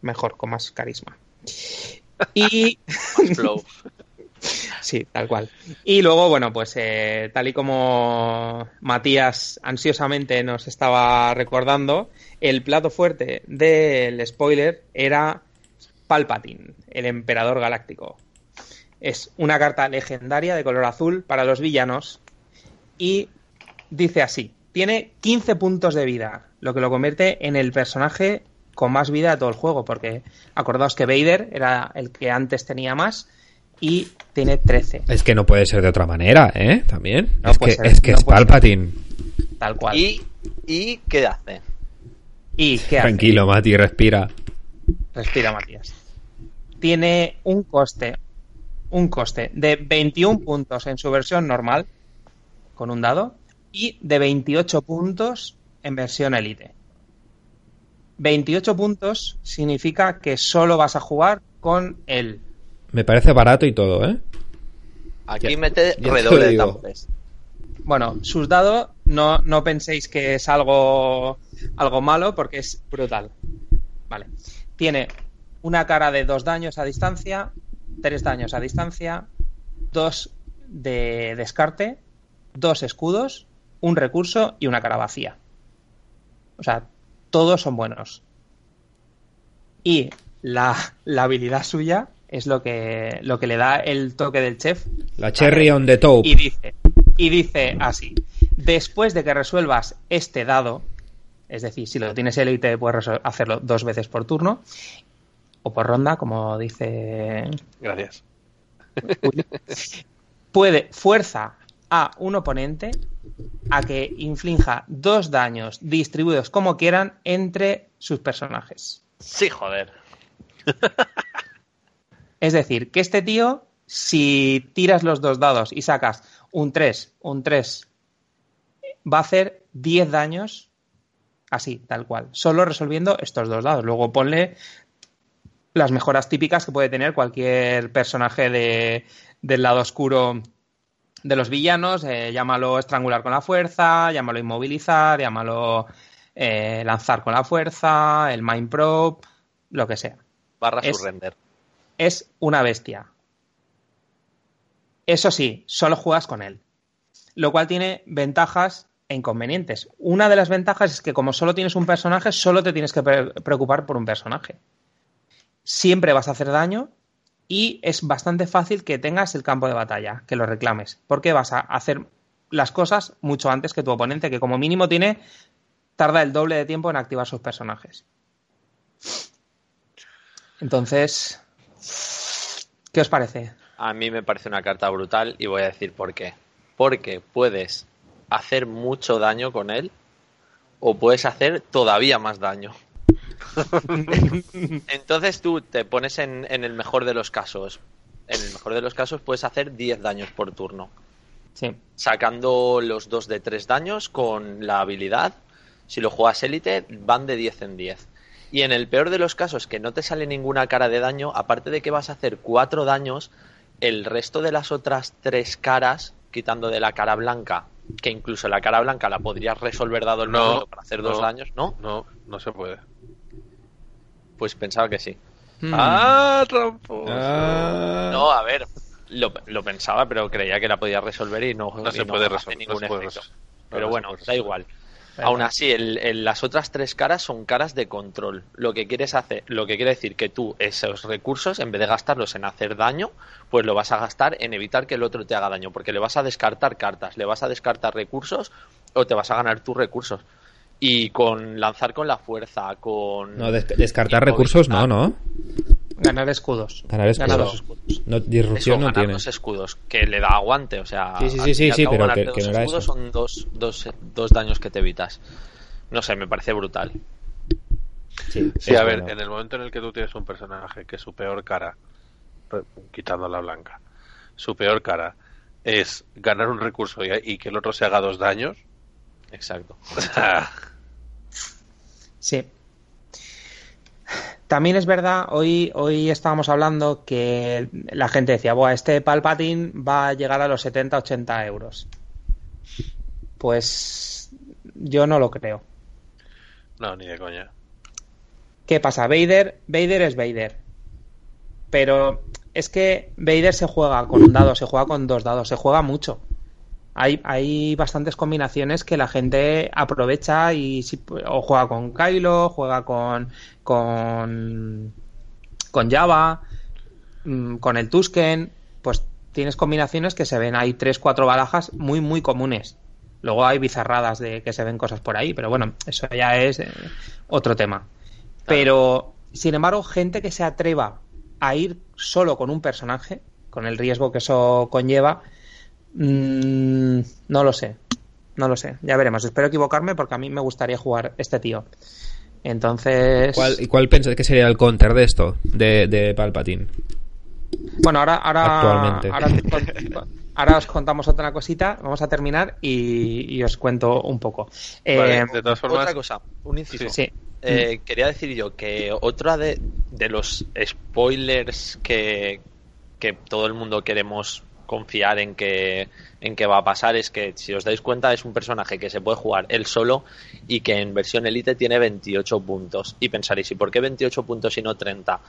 mejor, con más carisma. Y. Sí, tal cual. Y luego, bueno, pues eh, tal y como Matías ansiosamente nos estaba recordando, el plato fuerte del spoiler era Palpatine, el emperador galáctico. Es una carta legendaria de color azul para los villanos y dice así, tiene 15 puntos de vida, lo que lo convierte en el personaje con más vida de todo el juego, porque acordaos que Vader era el que antes tenía más y tiene 13. Es que no puede ser de otra manera, ¿eh? También. es, que, es, que, es Palpatine. Tal cual. ¿Y, ¿Y qué hace? ¿Y qué Tranquilo, Mati, respira. Respira, Matías. Tiene un coste, un coste de 21 puntos en su versión normal, con un dado, y de 28 puntos en versión elite. 28 puntos significa que solo vas a jugar con él. Me parece barato y todo, ¿eh? Aquí mete redoble de tambores. Bueno, sus dados no, no penséis que es algo, algo malo porque es brutal. Vale. Tiene una cara de dos daños a distancia, tres daños a distancia, dos de descarte, dos escudos, un recurso y una cara vacía. O sea, todos son buenos. Y la, la habilidad suya es lo que, lo que le da el toque del chef. La cherry on the top. Y dice, y dice así, después de que resuelvas este dado, es decir, si lo tienes élite puedes hacerlo dos veces por turno, o por ronda, como dice... Gracias. Puede fuerza a un oponente a que inflinja dos daños distribuidos como quieran entre sus personajes. Sí, joder. Es decir, que este tío, si tiras los dos dados y sacas un 3, un 3, va a hacer 10 daños así, tal cual, solo resolviendo estos dos dados. Luego ponle las mejoras típicas que puede tener cualquier personaje de, del lado oscuro de los villanos, eh, llámalo estrangular con la fuerza, llámalo inmovilizar, llámalo eh, lanzar con la fuerza, el mind probe, lo que sea. Barra surrender es una bestia. Eso sí, solo juegas con él. Lo cual tiene ventajas e inconvenientes. Una de las ventajas es que como solo tienes un personaje, solo te tienes que preocupar por un personaje. Siempre vas a hacer daño y es bastante fácil que tengas el campo de batalla, que lo reclames, porque vas a hacer las cosas mucho antes que tu oponente, que como mínimo tiene tarda el doble de tiempo en activar sus personajes. Entonces, ¿Qué os parece? A mí me parece una carta brutal y voy a decir por qué. Porque puedes hacer mucho daño con él o puedes hacer todavía más daño. Entonces tú te pones en, el mejor de los casos. En el mejor de los casos puedes hacer 10 daños por turno. Sí. Sacando los 2 de 3 daños con la habilidad Si lo juegas élite, van de 10 en 10. Y en el peor de los casos, que no te sale ninguna cara de daño, aparte de que vas a hacer 4 daños, el resto de las otras 3 caras, quitando de la cara blanca, que incluso la cara blanca la podrías resolver dado el No, para hacer dos no. daños, ¿no? No, no se puede. Pues pensaba que sí. Hmm. ¡Ah, tramposo! Ah. No, a ver, lo, lo pensaba, pero creía que la podía resolver y no, No y se puede resolver. ningún no se puede efecto. resolver. Pero bueno, da resolver. igual. Aún así, el- el- las otras tres caras son caras de control. Lo que quieres hacer, lo que quiere decir que tú esos recursos, en vez de gastarlos en hacer daño, pues lo vas a gastar en evitar que el otro te haga daño, porque le vas a descartar cartas, le vas a descartar recursos o te vas a ganar tus recursos. Y con lanzar con la fuerza, con No, des- descartar recursos no. ¿no? Ganar escudos. Ganar escudos. Ganar los escudos. No, Eso, disrupción no ganar tiene. dos escudos, que le da aguante, o sea, Sí, sí, sí, sí, sí, pero que- que dos no era escudos eso. son dos, dos, dos daños que te evitas. No sé, me parece brutal. Sí, Sí, a ver, bueno. en el momento en el que tú tienes un personaje que su peor cara, re- quitando la blanca, su peor cara es ganar un recurso y, y que el otro se haga dos daños, Exacto. Sí. También es verdad, hoy, hoy estábamos hablando que la gente decía, Buah, este Palpatine va a llegar a los 70-80 euros. Pues yo no lo creo. no, ni de coña. ¿Qué pasa? Vader, Vader es Vader. Pero es que Vader se juega con un dado, se juega con dos dados, se juega mucho. Hay, hay bastantes combinaciones que la gente aprovecha y si- o juega con Kylo, juega con con con Java, mm, con el Tusken, pues tienes combinaciones que se ven, hay tres, cuatro barajas muy muy comunes. Luego hay bizarradas de que se ven cosas por ahí, pero bueno, eso ya es eh, otro tema. Pero, sin embargo, gente que se atreva a ir solo con un personaje, con el riesgo que eso conlleva, mm, no lo sé. No lo sé. Ya veremos. Espero equivocarme porque a mí me gustaría jugar este tío. Entonces. ¿Cuál, ¿Y cuál pensás que sería el counter de esto? De, de Palpatine. Bueno, ahora, ahora, Actualmente. ahora, ahora os contamos otra cosita. Vamos a terminar y, y os cuento un poco. Vale, Eh, de todas formas, Otra cosa, un inciso. sí. Eh, quería decir yo que otra de, de los spoilers que, que todo el mundo queremos confiar en que, en que va a pasar es que, si os dais cuenta, es un personaje que se puede jugar él solo y que en versión Elite tiene 28 puntos. Y pensaréis, ¿y por qué 28 puntos y no 30?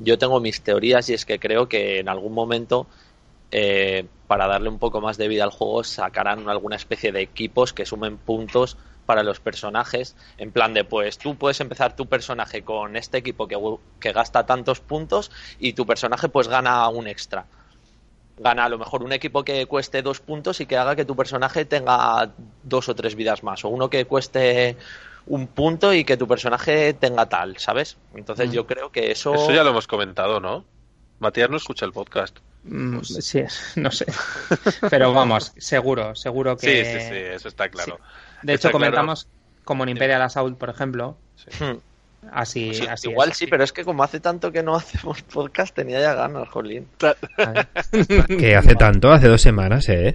Yo tengo mis teorías y es que creo que en algún momento eh, para darle un poco más de vida al juego, sacarán alguna especie de equipos que sumen puntos para los personajes. En plan de, pues tú puedes empezar tu personaje con este equipo que, que gasta tantos puntos y tu personaje pues gana un extra. Gana a lo mejor un equipo que cueste dos puntos y que haga que tu personaje tenga dos o tres vidas más. O uno que cueste un punto y que tu personaje tenga tal, ¿sabes? Entonces Mm. yo creo que eso... eso ya lo hemos comentado, ¿no? Matías no escucha el podcast. mm, sí, no sé. Pero vamos, seguro, seguro que. Sí, sí, sí, eso está claro. Sí. De Está hecho, claro. comentamos como en Imperial Assault, por ejemplo. Hmm. Así, Sí, así igual es. sí, pero es que como hace tanto que no hacemos podcast, tenía ya ganas, Jolín. Que hace tanto, hace dos semanas, ¿eh?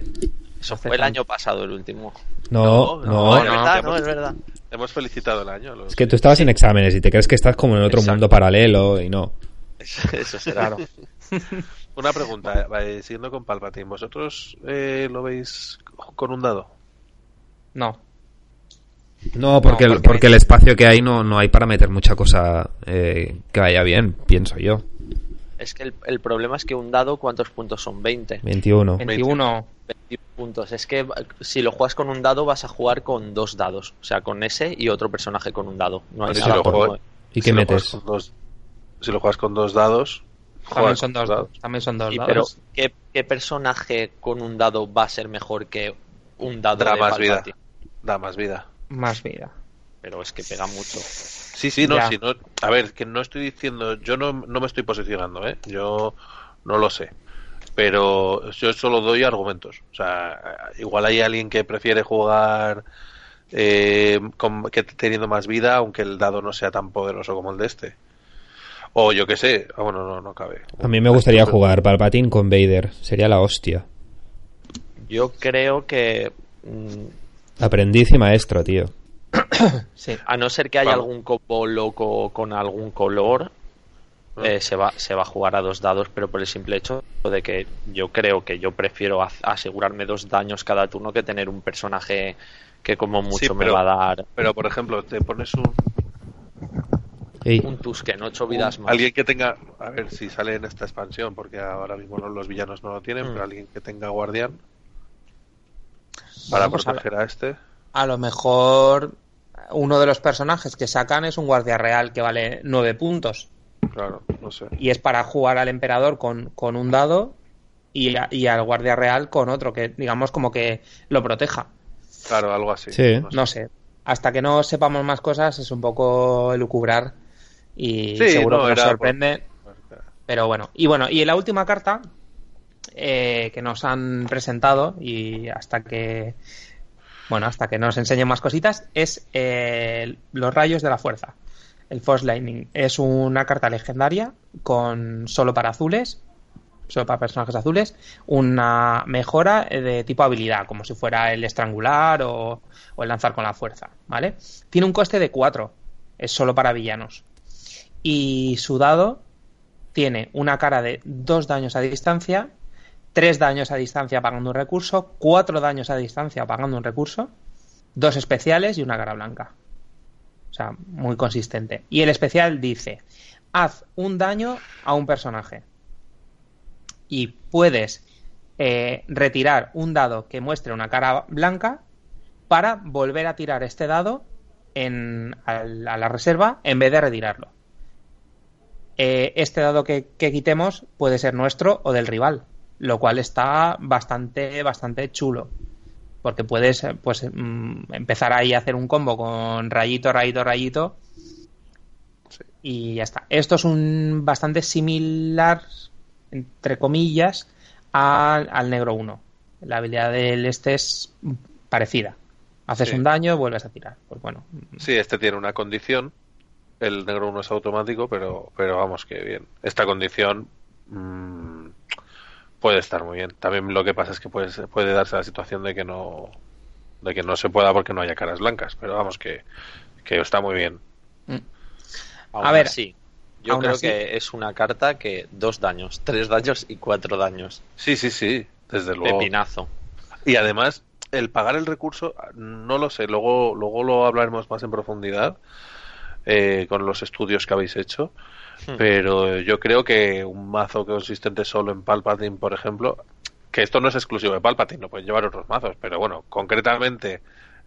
Eso Hace fue el año pasado, el último. No, No, no. es verdad, no. es verdad. Hemos felicitado el año. los- Es que tú estabas en exámenes y te crees que estás como en otro Exacto. mundo paralelo y no. Eso, eso será. Claro. Una pregunta, eh, siguiendo con Palpatine, ¿vosotros eh, lo veis con un dado? No. No, porque, No, el, porque- el espacio que hay no, no hay para meter mucha cosa eh, que vaya bien, pienso yo. Es que el, el problema es que un dado, ¿cuántos puntos son? 20. 21. 21. 21 puntos. Es que si lo juegas con un dado, vas a jugar con dos dados. O sea, con ese y otro personaje con un dado. No hay Pero si nada lo por- juego- ¿Y si qué metes? dos- si lo juegas con dos dados, También son dos, también son dos Y, dados. pero, ¿qué, qué personaje con un dado va a ser mejor que un dado Da de más vida. Da más vida. Más vida. Pero es que pega mucho. Sí, sí, no, sí, no. A ver, que no estoy diciendo, yo no, no me estoy posicionando, ¿eh? Yo no lo sé. Pero yo solo doy argumentos. O sea, igual hay alguien que prefiere jugar eh, con- que teniendo más vida, aunque el dado no sea tan poderoso como el de este. O yo qué sé, ah, bueno, no, no cabe. A mí me gustaría jugar Palpatine con Vader. Sería la hostia. Yo creo que. Aprendiz y maestro, tío. A no ser que haya algún combo loco con algún color, ah. eh, se, va, se va a jugar a dos dados, pero por el simple hecho de que yo creo que yo prefiero asegurarme dos daños cada turno que tener un personaje que como mucho me va a dar. Pero por ejemplo, te pones un. Un Tusken, ocho vidas más. Alguien que tenga. A ver si sale en esta expansión, porque ahora mismo los villanos no lo tienen, mm. pero alguien que tenga guardián. Para pues proteger a este. A lo mejor uno de los personajes que sacan es un guardia real que vale nueve puntos. Claro, no sé. Y es para jugar al emperador con, con un dado y, y, al guardia real con otro, que digamos como que lo proteja. Claro, algo así. No sé. Hasta que no sepamos más cosas es un poco elucubrar y seguro que nos sorprende. Pero bueno, y bueno, y la última carta eh, que nos han presentado y hasta que bueno, hasta que nos enseñen más cositas, es eh, los rayos de la fuerza. El Force Lightning es una carta legendaria con solo para azules, solo para personajes azules, una mejora de tipo habilidad, como si fuera el estrangular o, el lanzar con la fuerza, ¿vale? Tiene un coste de 4, es solo para villanos. Y su dado tiene una cara de 2 daños a distancia 3 daños a distancia pagando un recurso, 4 daños a distancia pagando un recurso, dos especiales y una cara blanca. O sea, muy consistente. Y el especial dice, haz un daño a un personaje. Y puedes eh, retirar un dado que muestre una cara blanca para volver a tirar este dado a, la reserva en vez de retirarlo. Eh, este dado que quitemos puede ser nuestro o del rival lo cual está bastante, bastante chulo. Porque puedes pues, mm, empezar ahí a hacer un combo con rayito, rayito, rayito. Y ya está. Esto es un bastante similar, entre comillas, al, al negro 1. La habilidad del este es parecida. Haces un daño, vuelves a tirar. Pues bueno. Sí, este tiene una condición. El negro 1 es automático, pero, pero vamos que bien. Esta condición mmm, puede estar muy bien. También lo que pasa es que puede, puede darse la situación de que no de que no se pueda porque no haya caras blancas, pero vamos que, está muy bien. Mm. A ver, sí. Yo creo que es una carta que dos daños, tres daños y cuatro daños. Sí, sí, sí, desde luego. Pepinazo. Y además, el pagar el recurso, no lo sé, luego, luego lo hablaremos más en profundidad eh, con los estudios que habéis hecho. Hmm. Pero yo creo que un mazo consistente solo en Palpatine, por ejemplo, que esto no es exclusivo de Palpatine, lo pueden llevar otros mazos, pero bueno, concretamente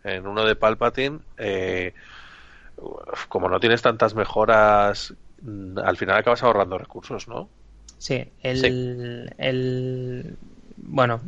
en uno de Palpatine, eh, como no tienes tantas mejoras, mm, al final acabas ahorrando recursos, ¿no? Sí, el, el bueno,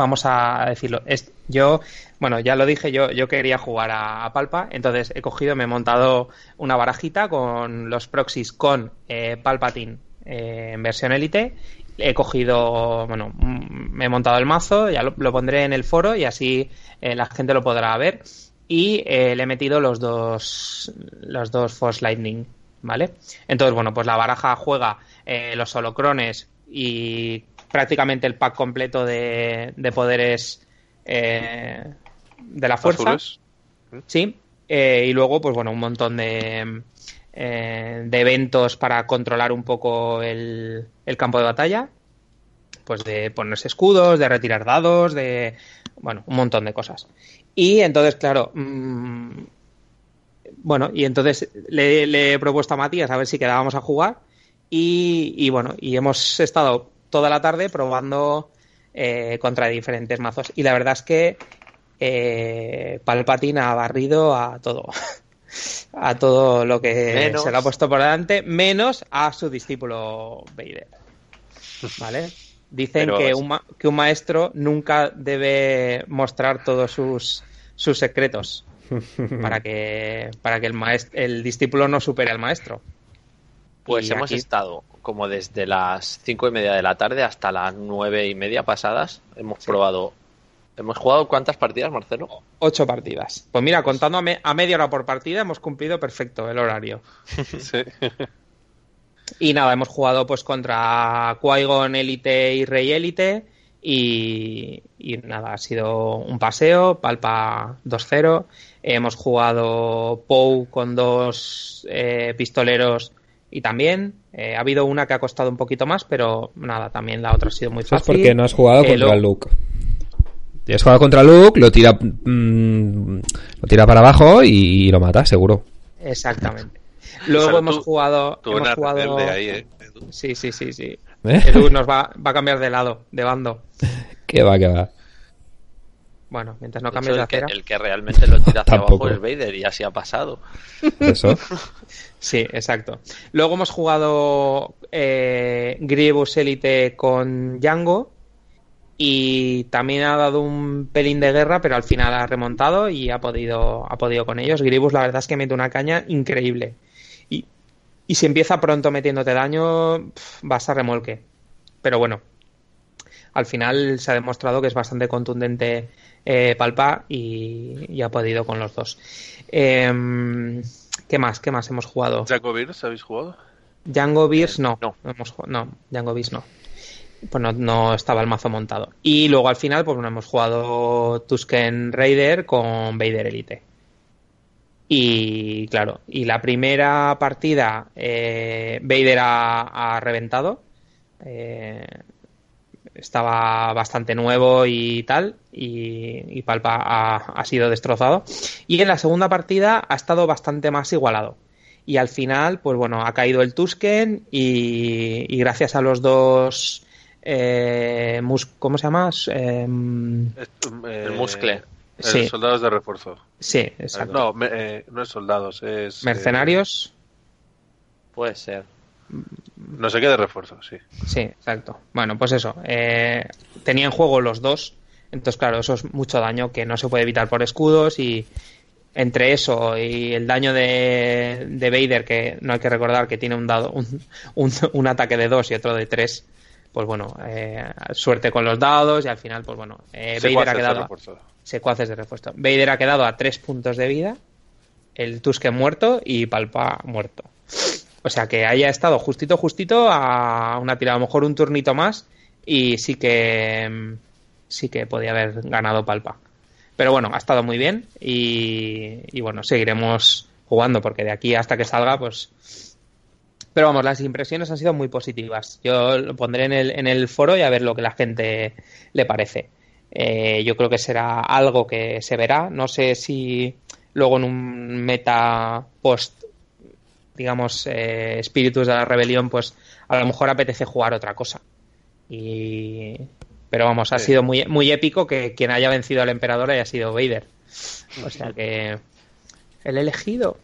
vamos a decirlo. Es, yo, bueno, ya lo dije, yo, yo quería jugar a, Palpa, entonces he cogido, me he montado una barajita con los proxies con eh, Palpatine eh, en versión élite. He cogido, bueno, mm, me he montado el mazo, ya lo, pondré en el foro y así eh, la gente lo podrá ver. Y le he metido los dos, los dos Force Lightning, ¿vale? Entonces, bueno, pues la baraja juega los holocrones y prácticamente el pack completo de, poderes eh, de la fuerza. Sí. Eh, y luego, pues bueno, un montón de, eh, de eventos para controlar un poco el, campo de batalla. Pues de ponerse escudos, de retirar dados, de. Bueno, un montón de cosas. Y entonces, claro. Mm, bueno, y entonces le, le, he propuesto a Matías a ver si quedábamos a jugar. Y, y bueno, y hemos estado toda la tarde probando eh, contra diferentes mazos. Y la verdad es que eh, Palpatine ha barrido a todo. a todo lo que se le ha puesto por delante, menos a su discípulo Vader. ¿Vale? Dicen que, un que un maestro nunca debe mostrar todos sus, sus secretos para que, para que el, el discípulo no supere al maestro. Pues hemos estado como desde las cinco y media de la tarde hasta las nueve y media pasadas. Hemos probado. ¿Hemos jugado cuántas partidas, Marcelo? Ocho partidas. Pues mira, contando a, media hora por partida, hemos cumplido perfecto el horario. sí. Y nada, hemos jugado pues contra Qui-Gon Elite y Rey Elite Y, nada, ha sido un paseo, Palpa 2-0. Hemos jugado Pou con dos eh, pistoleros y también eh, ha habido una que ha costado un poquito más, pero nada, también la otra ha sido muy fácil. Es porque no has jugado eh, contra Luke. Si has jugado contra Luke, lo tira, mm, lo tira para abajo y, lo mata, seguro. Exactamente. Luego hemos jugado. hemos jugado... Ahí, Sí, sí, sí, sí. Edu nos va, va a cambiar de lado, de bando. que va, que va. Bueno, mientras no cambies de acera. el que realmente lo tira hacia abajo es Vader y así ha pasado. Eso. sí, exacto. Luego hemos jugado eh, Grievous Elite con Django y también ha dado un pelín de guerra, pero al final ha remontado y ha podido, ha podido con ellos. Grievous la verdad es que mete una caña increíble. Y, y si empieza pronto metiéndote daño, vas a remolque. Pero bueno, al final se ha demostrado que es bastante contundente eh, Palpa y, ha podido con los dos. Em, ¿Qué más? ¿Qué más hemos jugado? ¿Django Beers habéis jugado? Django Beers no. No, hemos, no Django Beers no. Pues no, estaba el mazo montado. Y luego al final, pues bueno, hemos jugado Tusken Raider con Vader Elite. Y claro, y la primera partida eh, Vader ha, ha reventado. Eh, estaba bastante nuevo y tal, y, Palpa ha, sido destrozado. Y en la segunda partida ha estado bastante más igualado. Y al final, pues bueno, ha caído el Tusken y, gracias a los dos... Eh, ¿Cómo se llama? Em, eh, el muscle. Sí. Soldados de refuerzo. Sí, exacto. No, eh, no es soldados, es... ¿Mercenarios? Puede ser. No sé qué de refuerzo, sí. Sí, exacto. Bueno, pues eso. Eh, tenía en juego los dos. Entonces, claro, eso es mucho daño que no se puede evitar por escudos y entre eso y el daño de, de Vader, que no hay que recordar que tiene un dado un, un, ataque de dos y otro de tres, pues bueno, eh, suerte con los dados y al final, pues bueno, eh, Vader ha quedado... Secuaces de refuerzo. Vader ha quedado a tres puntos de vida, el Tuske muerto y Palpa muerto. O sea, que haya estado justito, justito a una tirada, a lo mejor un turnito más y sí que sí que podía haber ganado Palpa. Pero bueno, ha estado muy bien y, bueno, seguiremos jugando porque de aquí hasta que salga, pues... Pero vamos, las impresiones han sido muy positivas. Yo lo pondré en el, en el foro y a ver lo que la gente le parece. Eh, yo creo que será algo que se verá. No sé si luego en un meta post digamos, eh, espíritus de la rebelión, pues a lo mejor apetece jugar otra cosa. Y... Pero vamos, ha sido muy, muy épico que quien haya vencido al emperador haya sido Vader. O sea que... El elegido.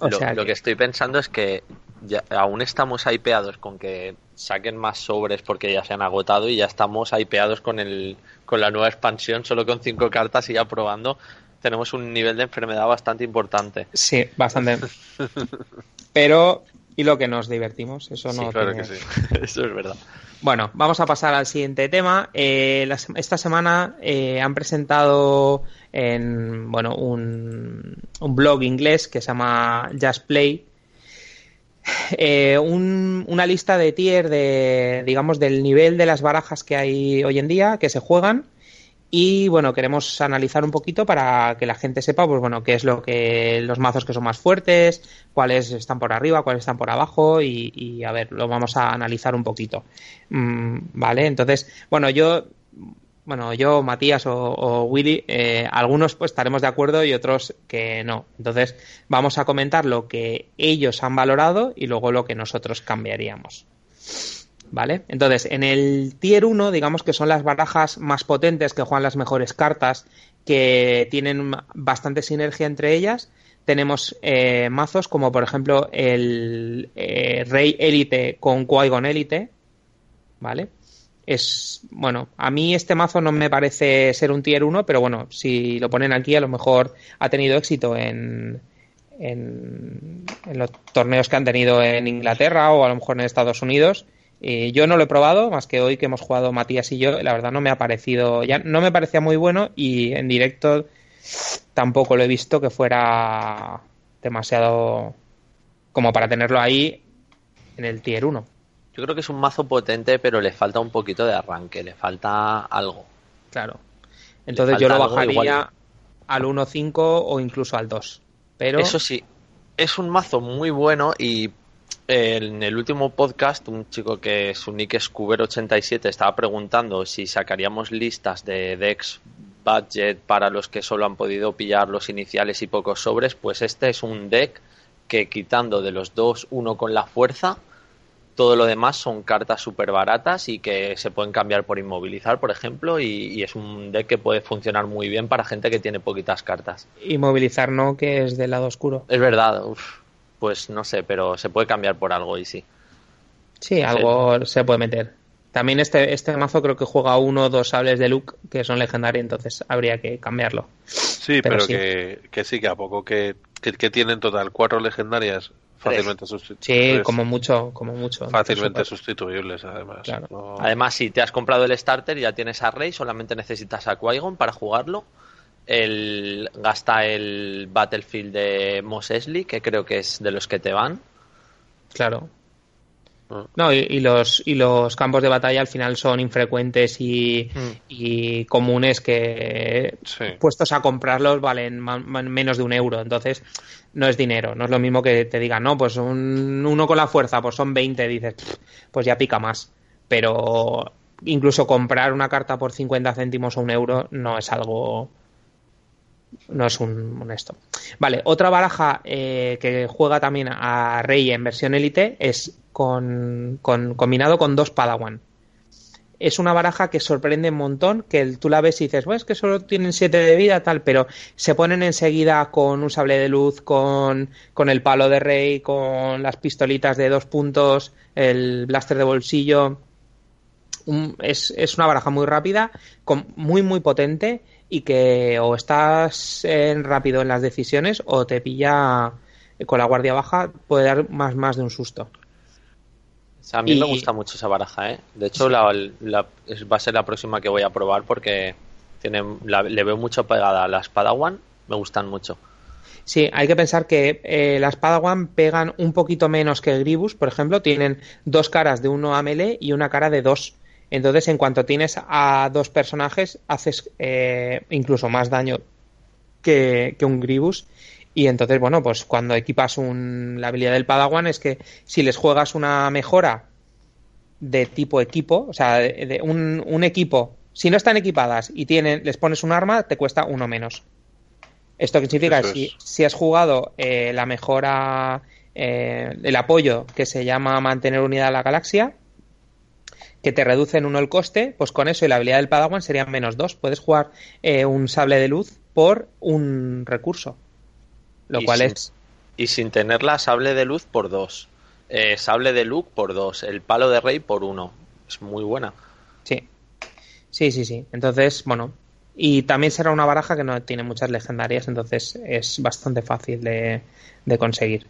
lo, que... estoy pensando es que aún estamos hypeados con que saquen más sobres porque ya se han agotado y ya estamos hypeados con, el, con la nueva expansión solo con cinco cartas y ya probando tenemos un nivel de enfermedad bastante importante. Sí, bastante. Pero, y lo que nos divertimos, eso no. claro que sí, eso es verdad. Bueno, vamos a pasar al siguiente tema. Eh, esta semana eh, han presentado en bueno un, un, blog inglés que se llama Just Play eh, una lista de tier de digamos del nivel de las barajas que hay hoy en día que se juegan y bueno, queremos analizar un poquito para que la gente sepa, pues bueno, qué es lo que los mazos que son más fuertes, cuáles están por arriba, cuáles están por abajo y, a ver, lo vamos a analizar un poquito. Mm, vale, entonces, bueno, yo, bueno, yo, Matías o, Willy, eh, algunos pues estaremos de acuerdo y otros que no. Entonces, vamos a comentar lo que ellos han valorado y luego lo que nosotros cambiaríamos. ¿Vale? Entonces, en el tier 1, digamos que son las barajas más potentes que juegan las mejores cartas, que tienen bastante sinergia entre ellas. Tenemos eh, mazos como, por ejemplo, el eh, Rey Élite con Qui-Gon Élite, ¿vale? Es, bueno, a mí este mazo no me parece ser un tier 1, pero bueno, si lo ponen aquí, a lo mejor ha tenido éxito en, en, en los torneos que han tenido en Inglaterra o a lo mejor en Estados Unidos eh, yo no lo he probado, más que hoy que hemos jugado Matías y yo, la verdad no me ha parecido, ya no me parecía muy bueno y en directo tampoco lo he visto que fuera demasiado como para tenerlo ahí en el tier 1. Yo creo que es un mazo potente, pero le falta un poquito de arranque, le falta algo. Claro. Entonces yo lo bajaría al 1.5 o incluso al 2. Pero... Eso sí, es un mazo muy bueno y en el último podcast un chico que su nick es Cuber87 estaba preguntando si sacaríamos listas de decks budget para los que solo han podido pillar los iniciales y pocos sobres, pues este es un deck que quitando de los dos uno con la fuerza, todo lo demás son cartas súper baratas y que se pueden cambiar por inmovilizar, por ejemplo, y, es un deck que puede funcionar muy bien para gente que tiene poquitas cartas. Inmovilizar no, que es del lado oscuro. Es verdad, pues no sé, pero se puede cambiar por algo y sí. Sí, algo se puede meter. También este, este mazo creo que juega uno o dos sables de Luke que son legendarios, entonces habría que cambiarlo. Sí, pero, Que, que, sí, que a poco que, que, tienen total cuatro legendarias fácilmente sustituibles. Sí, como mucho, como mucho. Fácilmente sustituibles, además. Además, si te has comprado el starter y ya tienes a Rey, solamente necesitas a qui para jugarlo. El, gasta el Battlefield de Mos Eisley, que creo que es de los que te van. Claro. No, y, los, y los campos de batalla al final son infrecuentes y, mm. comunes que puestos a comprarlos valen menos de un euro. Entonces, no es dinero. No es lo mismo que te digan, no, pues un, uno con la fuerza, pues son 20, dices, pues ya pica más. Pero incluso comprar una carta por 50 céntimos o un euro no es algo no es un honesto. Vale, otra baraja eh, que juega también a Rey en versión élite es con, combinado con dos Padawan. Es una baraja que sorprende un montón, que tú la ves y dices, bueno, es que solo tienen 7 de vida, tal, pero se ponen enseguida con un sable de luz, con, con el palo de rey, con las pistolitas de dos puntos, el blaster de bolsillo. es, es, una baraja muy rápida, con, muy, muy potente y que o estás en rápido en las decisiones o te pilla con la guardia baja, puede dar más, más de un susto. a mí me gusta mucho esa baraja, ¿eh? De hecho, la, va a ser la próxima que voy a probar porque tiene, le veo mucho pegada a las Padawan, me gustan mucho. Sí, hay que pensar que eh, las Padawan pegan un poquito menos que Gribus, por ejemplo, tienen dos caras de uno a melee y una cara de dos. Entonces, en cuanto tienes a dos personajes, haces eh, incluso más daño que, un Gribus. Y entonces, bueno, pues cuando equipas la habilidad del Padawan es que si les juegas una mejora de tipo equipo, o sea, de, un, equipo, si no están equipadas y tienen, les pones un arma, te cuesta uno menos. Esto que significa si, si, has jugado eh, la mejora, eh, el apoyo que se llama mantener unidad a la galaxia, que te reducen uno el coste, pues con eso y la habilidad del Padawan serían menos dos. Puedes jugar eh, un sable de luz por un recurso. Lo cual es. Y sin tenerla, sable de luz por dos. Eh, sable de Luke por dos. El palo de rey por uno. Es muy buena. Sí. Sí, sí, sí. Entonces, bueno. Y también será una baraja que no tiene muchas legendarias, entonces es bastante fácil de, de conseguir.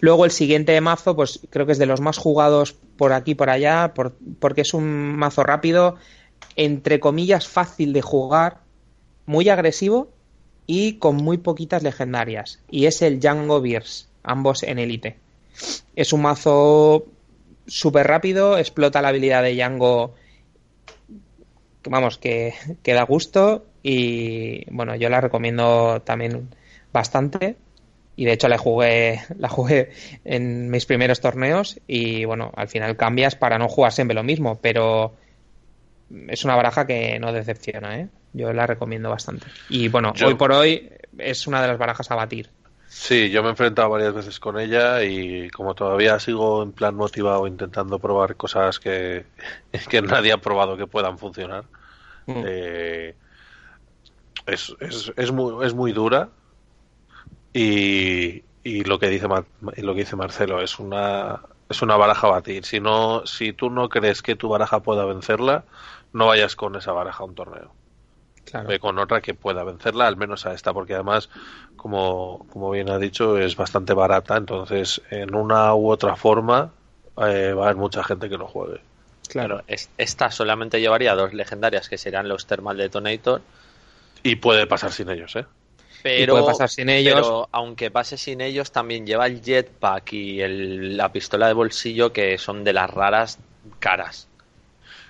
Luego el siguiente mazo, pues creo que es de los más jugados por aquí por allá, porque es un mazo rápido, entre comillas fácil de jugar, muy agresivo y con muy poquitas legendarias. Y es el Django Beers, ambos en élite. Es un mazo súper rápido, explota la habilidad de Django, vamos, que, que da gusto y bueno, yo la recomiendo también bastante y de hecho la jugué, la jugué en mis primeros torneos y bueno, al final cambias para no jugar siempre lo mismo, pero es una baraja que no decepciona, ¿eh? Yo la recomiendo bastante. Y bueno, hoy por hoy es una de las barajas a batir. Sí, yo me he enfrentado varias veces con ella y como todavía sigo en plan motivado intentando probar cosas que, que nadie ha probado que puedan funcionar, mm. eh, es, es, es, muy, es muy dura, y, y lo que dice lo que dice Marcelo es una es una baraja a batir. Si no si tú no crees que tu baraja pueda vencerla, no vayas con esa baraja a un torneo. Ve con otra que pueda vencerla, al menos a esta, porque además, como, como bien ha dicho, es bastante barata, entonces en una u otra forma eh, va a haber mucha gente que lo juegue. Claro, esta solamente llevaría dos legendarias que serán los Thermal Detonator. Y puede pasar sin ellos, ¿eh? Pero, puede pasar sin ellos. Pero aunque pase sin ellos, también lleva el jetpack y la pistola de bolsillo que son de las raras caras.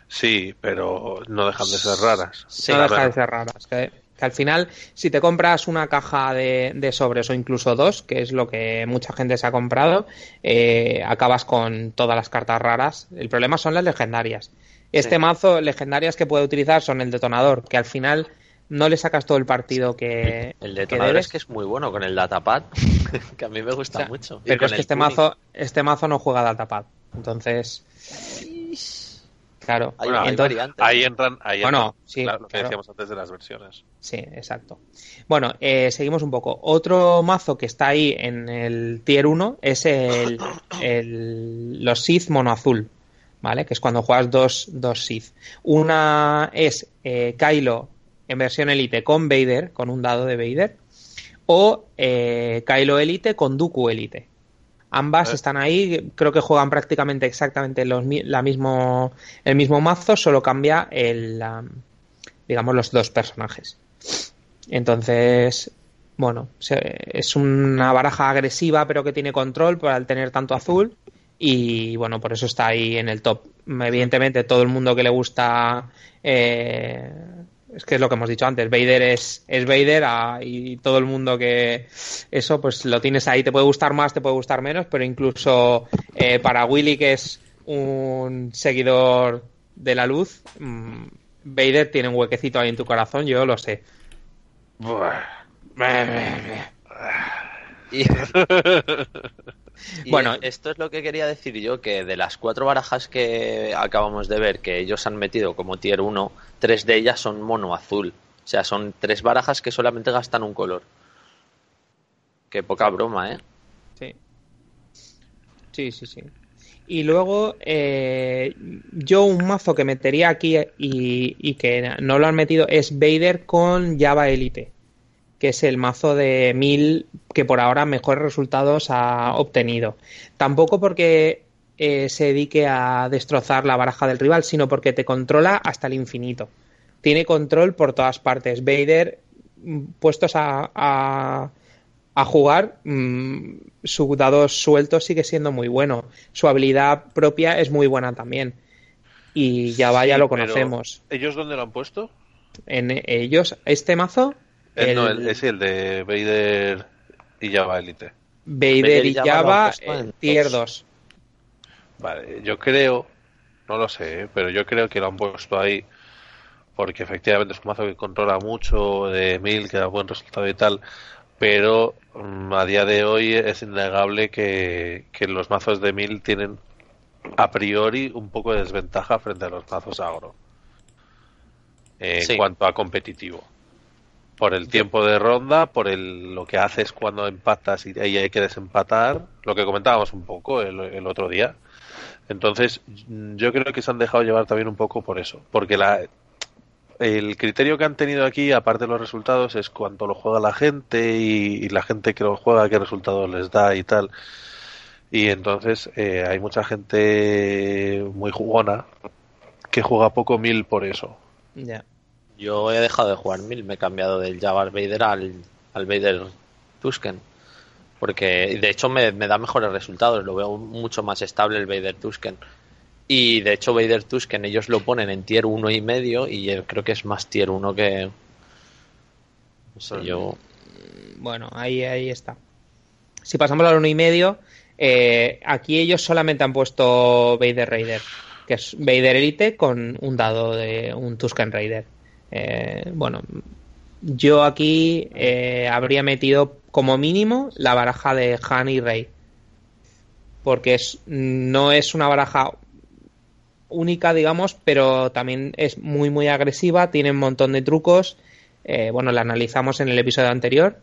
Sí, pero no dejan de ser raras. no dejan de ser raras. Que, al final, si te compras una caja de, sobres o incluso dos, que es lo que mucha gente se ha comprado, eh, acabas con todas las cartas raras. El problema son las legendarias. Este mazo, legendarias que puede utilizar son el detonador, que al final no le sacas todo el partido que. El detonador es que es muy bueno con el datapad, que a mí me gusta mucho. Pero es que este mazo, este mazo no juega datapad. Entonces. Claro, ahí entran, ahí bueno, lo que decíamos antes de las versiones. Sí, exacto. Bueno, eh, seguimos un poco. Otro mazo que está ahí en el tier 1 es el, el los Sith mono azul, ¿vale? Que es cuando juegas dos, dos Sith. Una es eh, Kylo en versión Elite con Vader, con un dado de Vader, o eh, Kylo Elite con Dooku Elite. Ambas están ahí, creo que juegan prácticamente exactamente los, la mismo, el mismo mazo, solo cambia el, digamos, los dos personajes. Entonces, bueno, es una baraja agresiva, pero que tiene control por al tener tanto azul. Y bueno, por eso está ahí en el top. Evidentemente, todo el mundo que le gusta eh, es que es lo que hemos dicho antes, Vader es, es Vader ah, y todo el mundo que eso pues lo tienes ahí, te puede gustar más, te puede gustar menos, pero incluso eh, para Willy que es un seguidor de la luz, mm, Vader tiene un huequecito ahí en tu corazón, yo lo sé. bueno, esto es lo que quería decir yo, que de las cuatro barajas que acabamos de ver, que ellos han metido como tier 1, tres de ellas son mono azul. O sea, son tres barajas que solamente gastan un color. Qué poca broma, ¿eh? Sí. Sí, sí, sí. Y luego, eh, yo un mazo que metería aquí y, y, que no lo han metido es Vader con Java Elite que es el mazo de 1000 que por ahora mejores resultados ha obtenido. Tampoco porque eh, se dedique a destrozar la baraja del rival, sino porque te controla hasta el infinito. Tiene control por todas partes. Vader, mm, puestos a, a, jugar, mm, su dado suelto sigue siendo muy bueno. Su habilidad propia es muy buena también. Y ya vaya, lo conocemos. ¿Ellos dónde lo han puesto? En ellos, este mazo el, no, es el de Vader y Java Elite. Vader, y Java, eh, Tier 2. Vale, yo creo, no lo sé, pero yo creo que lo han puesto ahí porque efectivamente es un mazo que controla mucho de mil, que da buen resultado y tal, pero mm, a día de hoy es innegable que, los mazos de mil tienen a priori un poco de desventaja frente a los mazos agro en cuanto a competitivo por el tiempo de ronda, por el, lo que haces cuando empatas y ahí hay que desempatar, lo que comentábamos un poco el, otro día. Entonces, yo creo que se han dejado llevar también un poco por eso, porque la, el criterio que han tenido aquí, aparte de los resultados, es cuánto lo juega la gente y, la gente que lo juega, qué resultados les da y tal. Y entonces eh, hay mucha gente muy jugona que juega poco mil por eso. Ya. Yo he dejado de jugar mil, me he cambiado del Java Vader al, al Vader Tusken. Porque de hecho me, da mejores resultados, lo veo mucho más estable el Vader Tusken. Y de hecho Vader Tusken ellos lo ponen en tier 1 y medio y creo que es más tier 1 que... No sé, yo... Bueno, ahí, ahí está. Si pasamos al 1 y medio, eh, aquí ellos solamente han puesto Vader Raider, que es Vader Elite con un dado de un Tusken Raider. Eh, bueno, yo aquí eh, habría metido como mínimo la baraja de Han y Rey. Porque es, no es una baraja única, digamos, pero también es muy, muy agresiva, tiene un montón de trucos. Eh, bueno, la analizamos en el episodio anterior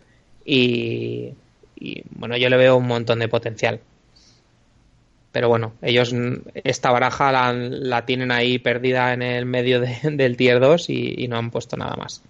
y, bueno, yo le veo un montón de potencial. Pero bueno, ellos esta baraja la, tienen ahí perdida en el medio del tier 2 y, no han puesto nada más.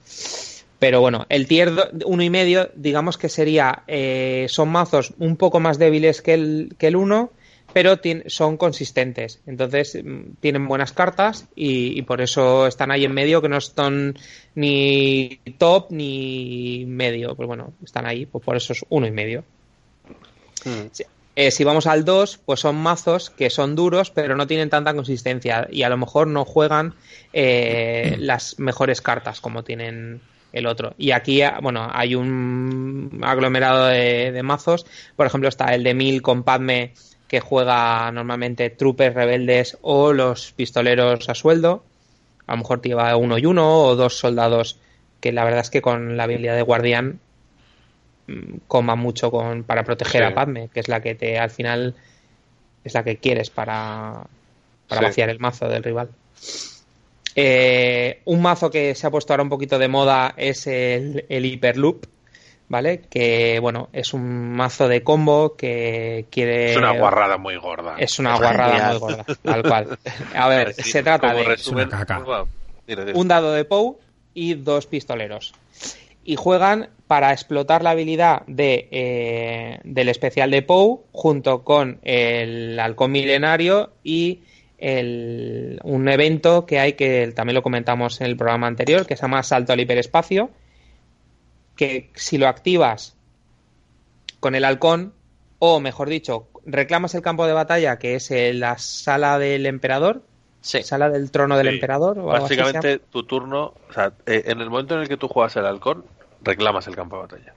Pero bueno, el tier 1 y medio, digamos que sería, eh, son mazos un poco más débiles que el, que el 1, pero son consistentes. Entonces mm, tienen buenas cartas y, por eso están ahí en medio, que no están ni top ni medio. Pues bueno, están ahí, pues por eso es uno y medio. Hmm. Eh, si vamos al 2, pues son mazos que son duros, pero no tienen tanta consistencia y a lo mejor no juegan eh, las mejores cartas como tienen el otro. Y aquí, bueno, hay un aglomerado de, mazos. Por ejemplo, está el de Mil con Padme, que juega normalmente trupes rebeldes o los pistoleros a sueldo. A lo mejor te lleva uno y uno o dos soldados que la verdad es que con la habilidad de guardián mm, coma mucho con, para proteger a Padme, que es la que te al final es la que quieres para, para vaciar el mazo del rival. Eh, un mazo que se ha puesto ahora un poquito de moda es el, el Hyperloop, ¿vale? Que, bueno, es un mazo de combo que quiere... Es una guarrada muy gorda. Es una guarrada muy gorda, tal cual. A ver, se trata de un dado de POW y dos pistoleros. Y juegan para explotar la habilidad de, eh, del especial de POW junto con el halcón milenario y un evento que hay que también lo comentamos en el programa anterior, que se llama Salto al hiperespacio, que si lo activas con el halcón, o mejor dicho, reclamas el campo de batalla, que es la sala del emperador, sala del trono del emperador. Básicamente tu turno, o sea, eh, en el momento en el que tú juegas el halcón, reclamas el campo de batalla.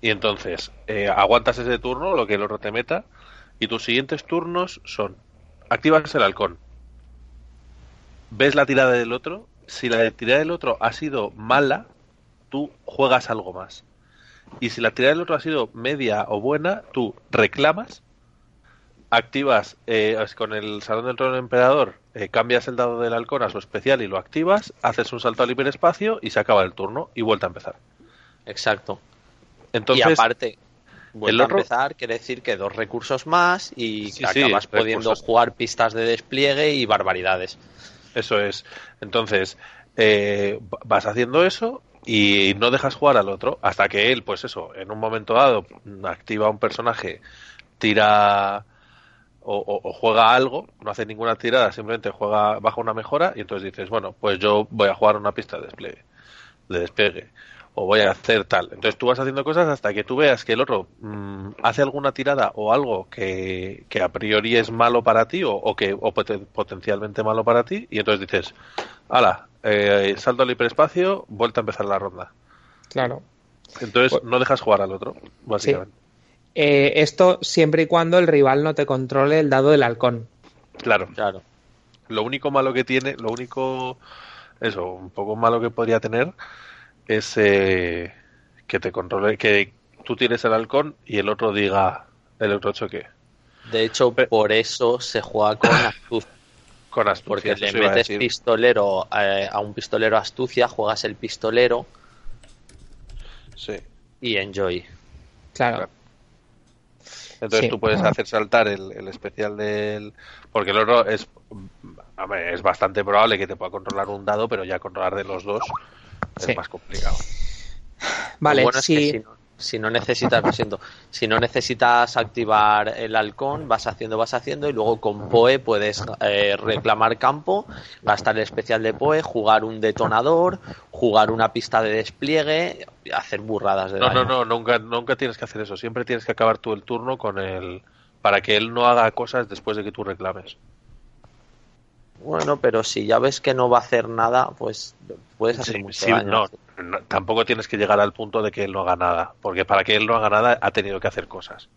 Y entonces eh, aguantas ese turno, lo que el otro te meta, y tus siguientes turnos son activas el halcón, ves la tirada del otro, si la tirada del otro ha sido mala, tú juegas algo más. Y si la tirada del otro ha sido media o buena, tú reclamas, activas eh, con el Salón del Trono del Emperador, eh, cambias el dado del halcón a su especial y lo activas, haces un salto al hiperespacio y se acaba el turno y vuelta a empezar. Exacto. Entonces, y aparte, vuelve a empezar, quiere decir que dos recursos más y acabas pudiendo jugar pistas de despliegue y barbaridades. Eso es. Entonces, eh, vas haciendo eso y no dejas jugar al otro hasta que él, pues eso, en un momento dado activa un personaje, tira o, juega algo, no hace ninguna tirada, simplemente juega baja una mejora y entonces dices, bueno, pues yo voy a jugar una pista de despliegue, de despegue o voy a hacer tal. Entonces tú vas haciendo cosas hasta que tú veas que el otro mm, hace alguna tirada o algo que, a priori es malo para ti o, que o potencialmente malo para ti y entonces dices, ala, eh, salto al hiperespacio, vuelta a empezar la ronda. Claro. Entonces pues no dejas jugar al otro, básicamente. Eh, esto siempre y cuando el rival no te controle el dado del halcón. Claro. Claro. Lo único malo que tiene, lo único, eso, un poco malo que podría tener es eh, que te controle, que tú tienes el halcón y el otro diga el otro choque. De hecho, por eso se juega con astucia. con astucia. Porque le metes pistolero eh, a un pistolero astucia, juegas el pistolero. Sí. Y enjoy. Claro. Entonces tú puedes hacer saltar el, especial del. Porque el otro es. es bastante probable que te pueda controlar un dado, pero ya controlar de los dos es más complicado. Vale, si, no, necesitas, lo siento, si no necesitas activar el halcón, vas haciendo, vas haciendo y luego con POE puedes eh, reclamar campo, gastar el especial de POE, jugar un detonador, jugar una pista de despliegue, hacer burradas de No, no, no, nunca, nunca tienes que hacer eso. Siempre tienes que acabar tú el turno con el para que él no haga cosas después de que tú reclames. Bueno, pero si ya ves que no va a hacer nada, pues puedes hacer mucho No, tampoco tienes que llegar al punto de que él no haga nada, porque para que él no haga nada ha tenido que hacer cosas.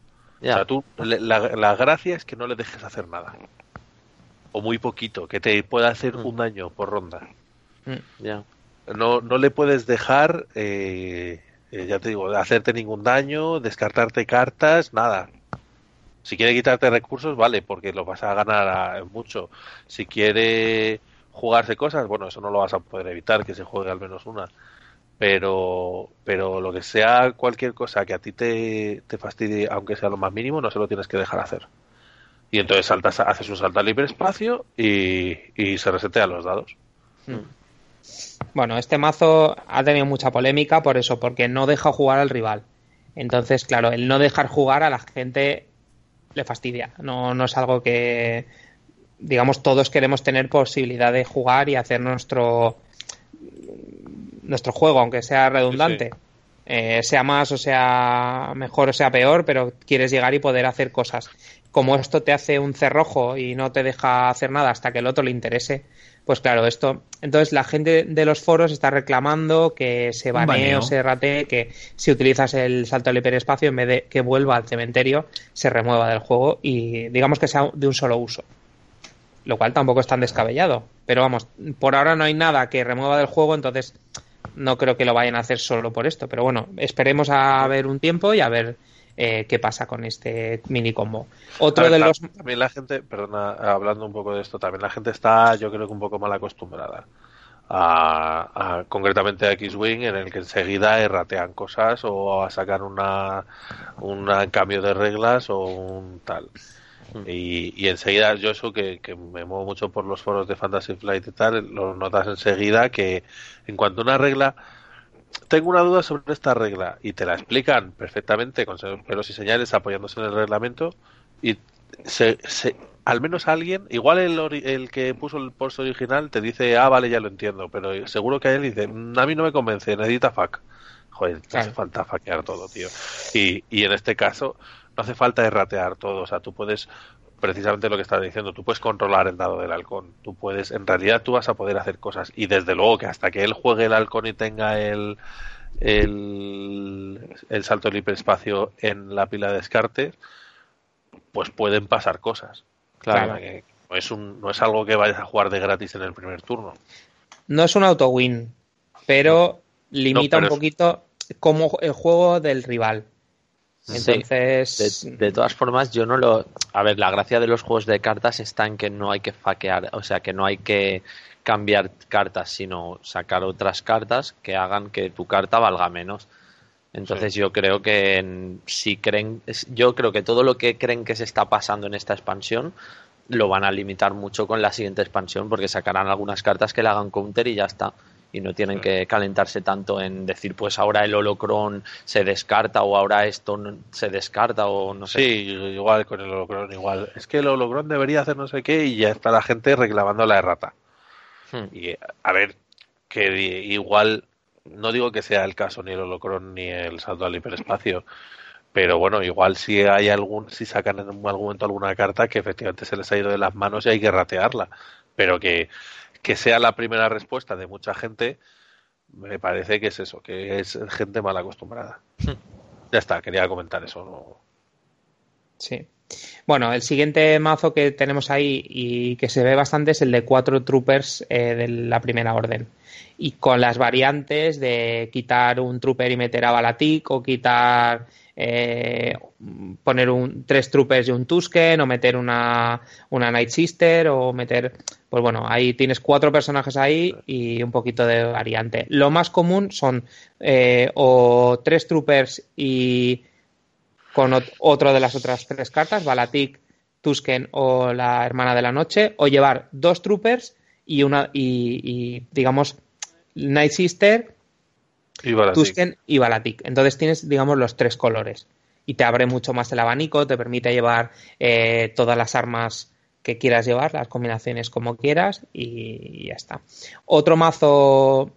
O sea, tú, la, gracia es que no le dejes hacer nada. O muy poquito, que te pueda hacer mm. un daño por ronda. Mm, ya. No, no le puedes dejar, eh, eh, ya te digo, hacerte ningún daño, descartarte cartas, nada. Si quiere quitarte recursos, vale, porque lo vas a ganar mucho. Si quiere jugarse cosas, bueno, eso no lo vas a poder evitar, que se juegue al menos una. Pero, pero lo que sea cualquier cosa que a ti te, te fastidie, aunque sea lo más mínimo, no se lo tienes que dejar hacer. Y entonces saltas, haces un salto al hiperespacio y, y se resetea los dados. Hmm. Bueno, este mazo ha tenido mucha polémica por eso, porque no deja jugar al rival. Entonces, claro, el no dejar jugar a la gente le fastidia. No, no es algo que, digamos, todos queremos tener posibilidad de jugar y hacer nuestro, nuestro juego, aunque sea redundante. Eh, sea más o sea mejor o sea peor, pero quieres llegar y poder hacer cosas. Como esto te hace un cerrojo y no te deja hacer nada hasta que el otro le interese, pues claro, esto. Entonces la gente de los foros está reclamando que se banee o se ratee, que si utilizas el salto al hiperespacio, en vez de que vuelva al cementerio, se remueva del juego y digamos que sea de un solo uso. Lo cual tampoco es tan descabellado. Pero vamos, por ahora no hay nada que remueva del juego, entonces no creo que lo vayan a hacer solo por esto. Pero bueno, esperemos a ver un tiempo y a ver eh, qué pasa con este mini combo. Otro de los. También la gente, perdona, hablando un poco de esto, también la gente está, yo creo que un poco mal acostumbrada. A, concretamente a X-Wing en el que enseguida erratean cosas o a sacar una, un cambio de reglas o un tal. Mm. Y, y, enseguida, yo eso que, que, me muevo mucho por los foros de Fantasy Flight y tal, lo notas enseguida que en cuanto a una regla tengo una duda sobre esta regla y te la explican perfectamente con pelos y señales apoyándose en el reglamento y se, al menos alguien, igual el, el que puso el post original te dice, ah, vale, ya lo entiendo, pero seguro que él dice, mm, a mí no me convence, necesita fuck. Joder, hace falta faquear todo, tío. Y, y en este caso, no hace falta erratear todo, o sea, tú puedes precisamente lo que estaba diciendo, tú puedes controlar el dado del halcón, tú puedes, en realidad tú vas a poder hacer cosas y desde luego que hasta que él juegue el halcón y tenga el, el, el salto del hiperespacio en la pila de descarte, pues pueden pasar cosas. Claro. no, es un, no es algo que vayas a jugar de gratis en el primer turno. No es un auto-win, pero limita un poquito como el juego del rival. Entonces. De, todas formas, yo no lo. A ver, la gracia de los juegos de cartas está en que no hay que faquear, o sea, que no hay que cambiar cartas, sino sacar otras cartas que hagan que tu carta valga menos. Entonces yo creo que si creen, yo creo que todo lo que creen que se está pasando en esta expansión lo van a limitar mucho con la siguiente expansión porque sacarán algunas cartas que le hagan counter y ya está y no tienen que calentarse tanto en decir pues ahora el holocron se descarta o ahora esto se descarta o no sé. Sí, igual con el holocron igual. Es que el holocron debería hacer no sé qué y ya está la gente reclamando la errata. Hmm. Y a ver, que igual no digo que sea el caso ni el holocron ni el salto al hiperespacio, pero bueno, igual si hay algún si sacan en algún momento alguna carta que efectivamente se les ha ido de las manos y hay que ratearla, pero que que sea la primera respuesta de mucha gente, me parece que es eso, que es gente mal acostumbrada. Hmm. ya está, quería comentar eso. Sí. Bueno, el siguiente mazo que tenemos ahí y que se ve bastante es el de cuatro troopers eh, de la primera orden. Y con las variantes de quitar un trooper y meter a Balatik o quitar eh, poner un, tres troopers y un Tusken o meter una, una Night Sister o meter pues bueno, ahí tienes cuatro personajes ahí y un poquito de variante. Lo más común son eh, o tres troopers y con otro de las otras tres cartas, Balatik, Tusken o la Hermana de la Noche, o llevar dos troopers y una y, digamos Night Sister, y Tusken y Balatik. Entonces tienes digamos los tres colores y te abre mucho más el abanico, te permite llevar eh, todas las armas que quieras llevar, las combinaciones como quieras y ya está. Otro mazo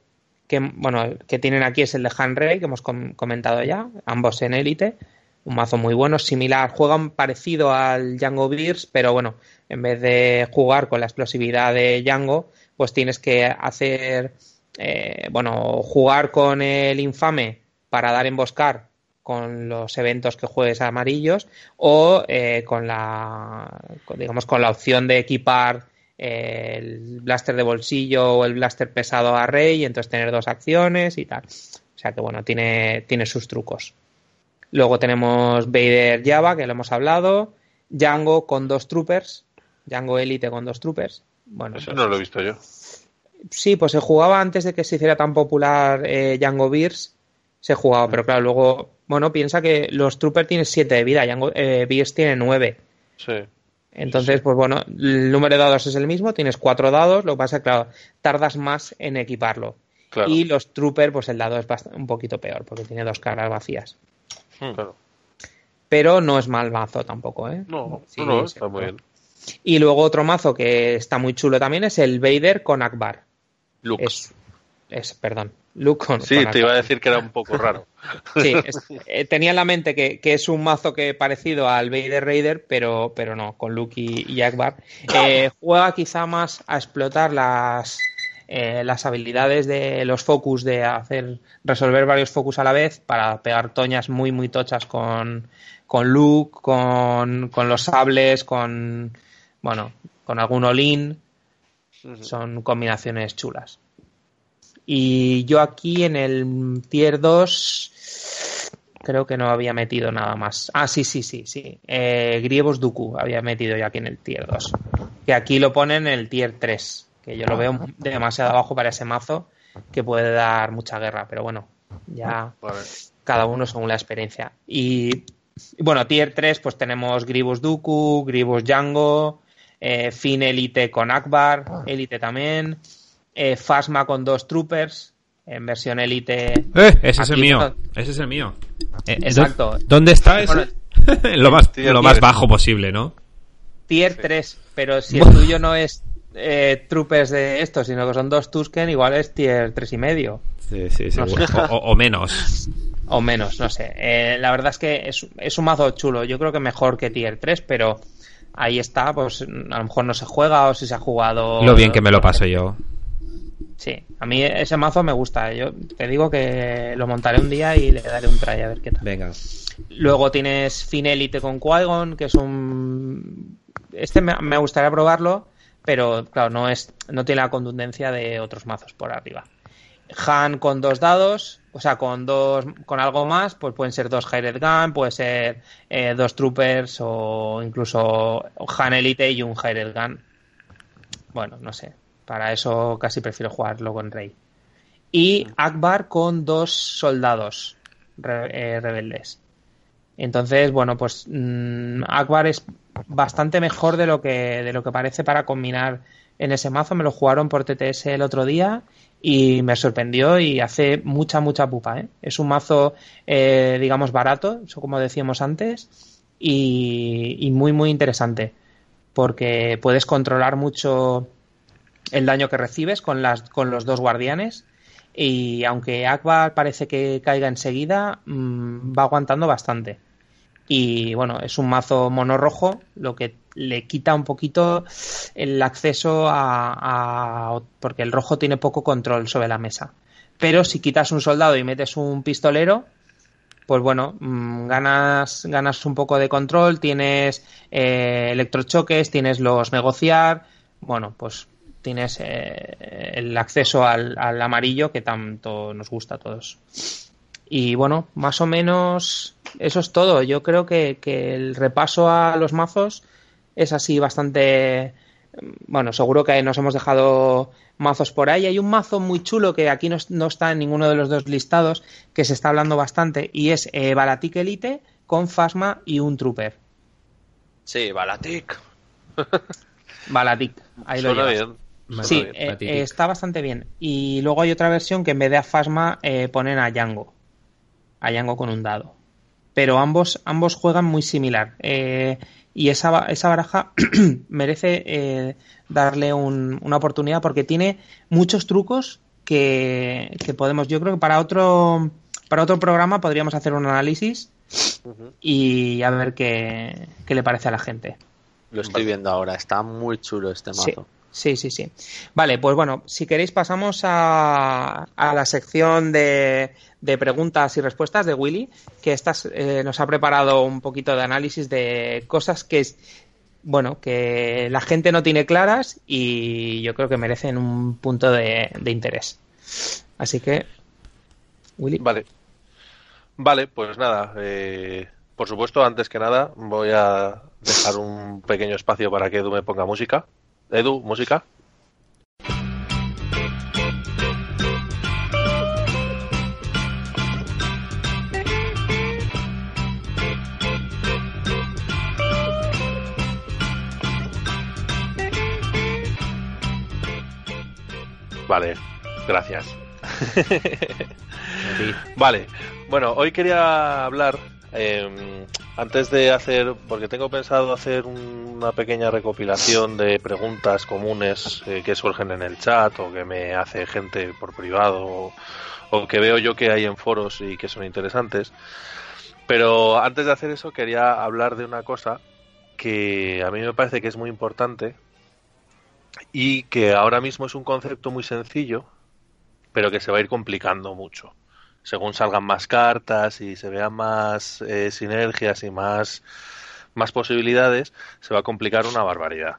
que, bueno, que tienen aquí es el de Hanrei, que hemos comentado ya, ambos en élite. Un mazo muy bueno, similar, juegan parecido al Django Beers, pero bueno, en vez de jugar con la explosividad de Django, pues tienes que hacer, eh, bueno, jugar con el infame para dar emboscar con los eventos que juegues amarillos o eh, con la digamos con la opción de equipar el blaster de bolsillo o el blaster pesado a rey y entonces tener dos acciones y tal. O sea que bueno tiene tiene sus trucos luego tenemos Vader Java que lo hemos hablado Django con dos troopers Django Elite con dos troopers bueno eso pues no lo he visto yo sí pues se jugaba antes de que se hiciera tan popular eh, Django Beers se jugaba pero claro luego bueno, piensa que los Troopers tienen 7 de vida, Yango, eh, tiene 9. Sí. Entonces, pues bueno, el número de dados es el mismo, tienes 4 dados, lo que pasa es que, claro, tardas más en equiparlo. Y los Troopers, pues el dado es un poquito peor, porque tiene dos caras vacías. Hmm. Claro. pero no es mal mazo tampoco, ¿eh? No, no, está muy bien. Y luego otro mazo que está muy chulo también es el Vader con Akbar. Luke. Es, perdón, Luke con Sí, te iba a decir que era un poco raro. sí, eh, tenía en la mente que, es un mazo que parecido al Vader Raider, pero, pero no, con Luke y, Akbar. Eh, juega quizá más a explotar las, eh, las habilidades de los focus de hacer resolver varios focus a la vez para pegar toñas muy muy tochas con, con Luke, con, con los sables, con bueno, con algún olín. Son combinaciones chulas. Y yo aquí en el tier 2 creo que no había metido nada más. Ah, sí, sí, sí, sí. Eh, Grievos Dooku había metido yo aquí en el tier 2. Que aquí lo ponen en el tier 3. Que yo lo veo demasiado abajo para ese mazo que puede dar mucha guerra. Pero bueno, ya cada uno según la experiencia. Y bueno, tier 3 pues tenemos Grievous Dooku, Grievous Django, eh, Fin Elite con Akbar. Elite también, eh, Fasma con dos Troopers, en versión Elite. Eh, ese es el mío, ese es el mío. Eh, exacto. ¿Dónde está ese? lo más, lo más bajo posible, ¿no? Tier 3, pero si el tuyo no es troopers de esto, sino que son dos Tusken, igual es tier 3 y medio. Sí, sí, sí. O, menos. O menos, no sé. la verdad es que es, es, un mazo chulo. Yo creo que mejor que tier 3, pero ahí está, pues a lo mejor no se juega o si se ha jugado. Lo bien que me lo paso yo. Sí, a mí ese mazo me gusta. Yo te digo que lo montaré un día y le daré un try a ver qué tal. Venga. Luego tienes Finelite con qui que es un. Este me, gustaría probarlo, pero claro, no, es, no tiene la contundencia de otros mazos por arriba. Han con dos dados, o sea, con dos, con algo más, pues pueden ser dos Hired Gun, puede ser eh, dos Troopers o incluso Han Elite y un Hired Gun. Bueno, no sé. Para eso casi prefiero jugarlo con Rey. Y Akbar con dos soldados eh, rebeldes. Entonces, bueno, pues mm, Akbar es bastante mejor de lo que de lo que parece para combinar en ese mazo. Me lo jugaron por TTS el otro día y me sorprendió y hace mucha, mucha pupa. ¿eh? Es un mazo, eh, digamos, barato, eso como decíamos antes, y, muy, muy interesante, porque puedes controlar mucho el daño que recibes con, las, con los dos guardianes. Y aunque Akbar parece que caiga enseguida, mm, va aguantando bastante. Y bueno, es un mazo mono rojo, lo que le quita un poquito el acceso a, porque el rojo tiene poco control sobre la mesa. Pero si quitas un soldado y metes un pistolero, pues bueno, mm, ganas, ganas un poco de control, tienes eh, electrochoques, tienes los negociar, bueno, pues tienes eh, el acceso al, amarillo que tanto nos gusta a todos. Y bueno, más o menos eso es todo. Yo creo que el repaso a los mazos es así bastante... Bueno, seguro que nos hemos dejado mazos por ahí. Hay un mazo muy chulo que aquí no, está en ninguno de los dos listados, que se está hablando bastante, y es eh, Balatic Elite con Fasma y un Trooper. Sí, Balatic. Balatic, ahí lo llevas. Sí, eh, está bastante bien. Y luego hay otra versión que en vez de a Fasma eh, ponen a Yango. A Yango con un dado. Pero ambos, ambos juegan muy similar. Eh, y esa, esa baraja merece eh, darle una oportunidad porque tiene muchos trucos que, podemos, yo creo que para otro, para otro programa podríamos hacer un análisis y a ver qué, le parece a la gente. Lo estoy viendo ahora, está muy chulo este mazo. Sí, sí, sí. Vale, pues bueno, si queréis pasamos a, a la sección de, de preguntas y respuestas de Willy, que estas, eh, nos ha preparado un poquito de análisis de cosas que es, bueno, que la gente no tiene claras y yo creo que merecen un punto de, interés. Así que, Willy. Vale. Vale, pues nada. Eh, por supuesto, antes que nada, voy a dejar un pequeño espacio para que Edu me ponga música. Edu, música. Vale, gracias. vale, bueno, hoy quería hablar em, antes de hacer, porque tengo pensado hacer una pequeña recopilación de preguntas comunes eh, que surgen en el chat o que me hace gente por privado o, que veo yo que hay en foros y que son interesantes. Pero antes de hacer eso quería hablar de una cosa que a mí me parece que es muy importante y que ahora mismo es un concepto muy sencillo, pero que se va a ir complicando mucho según salgan más cartas y se vean más eh, sinergias y más, más posibilidades, se va a complicar una barbaridad.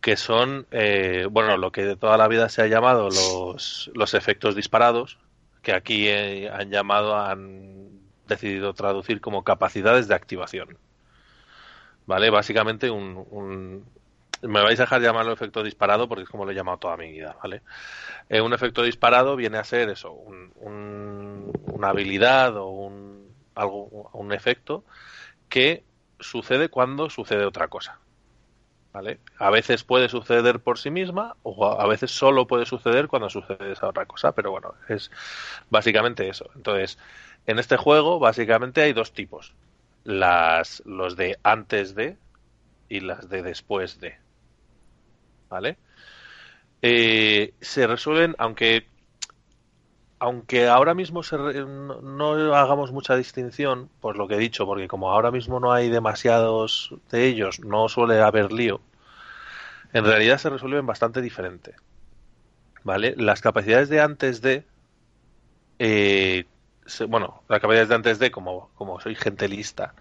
Que son, eh, bueno, lo que de toda la vida se ha llamado los, los efectos disparados, que aquí eh, han llamado, han decidido traducir como capacidades de activación. ¿Vale? Básicamente un, me vais a dejar llamarlo efecto disparado porque es como lo he llamado toda mi vida, ¿vale? Eh, un efecto disparado viene a ser eso, una habilidad o un, algo, un efecto que sucede cuando sucede otra cosa. ¿Vale? A veces puede suceder por sí misma o a veces solo puede suceder cuando sucede esa otra cosa, pero bueno, es básicamente eso. Entonces, en este juego básicamente hay dos tipos, las los de antes de y las de después de. ¿Vale? Eh, se resuelven, aunque aunque ahora mismo no, hagamos mucha distinción, por lo que he dicho, porque como ahora mismo no hay demasiados de ellos, no suele haber lío, en realidad se resuelven bastante diferente. ¿Vale? Las capacidades de antes de. Eh, bueno, las capacidades de antes de, como, como soy gente lista,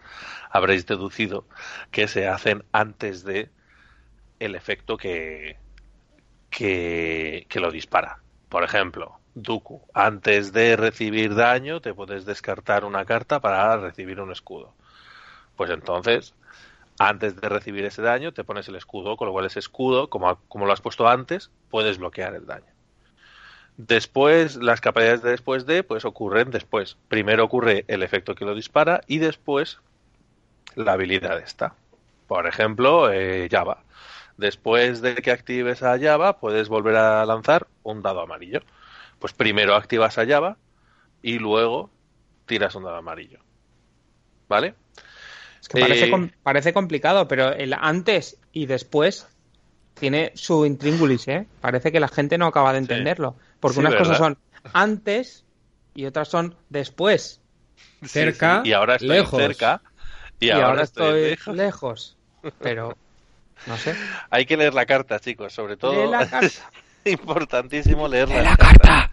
habréis deducido que se hacen antes de el efecto que, que, lo dispara. Por ejemplo, Dooku, antes de recibir daño te puedes descartar una carta para recibir un escudo. Pues entonces, antes de recibir ese daño te pones el escudo, con lo cual ese escudo, como, como lo has puesto antes, puedes bloquear el daño. Después, las capacidades de después de, pues ocurren después. Primero ocurre el efecto que lo dispara y después la habilidad está. Por ejemplo, eh, Java. Después de que actives a Java, puedes volver a lanzar un dado amarillo. Pues primero activas a Java y luego tiras un dado amarillo. ¿Vale? Es que parece, eh, parece complicado, pero el antes y después tiene su intríngulis, ¿eh? Parece que la gente no acaba de entenderlo. Porque unas cosas son antes y otras son después. cerca, y ahora estoy lejos. cerca. Y, ahora, estoy, lejos. Pero no sé. Hay que leer la carta, chicos, sobre todo. la carta. importantísimo leer la, carta.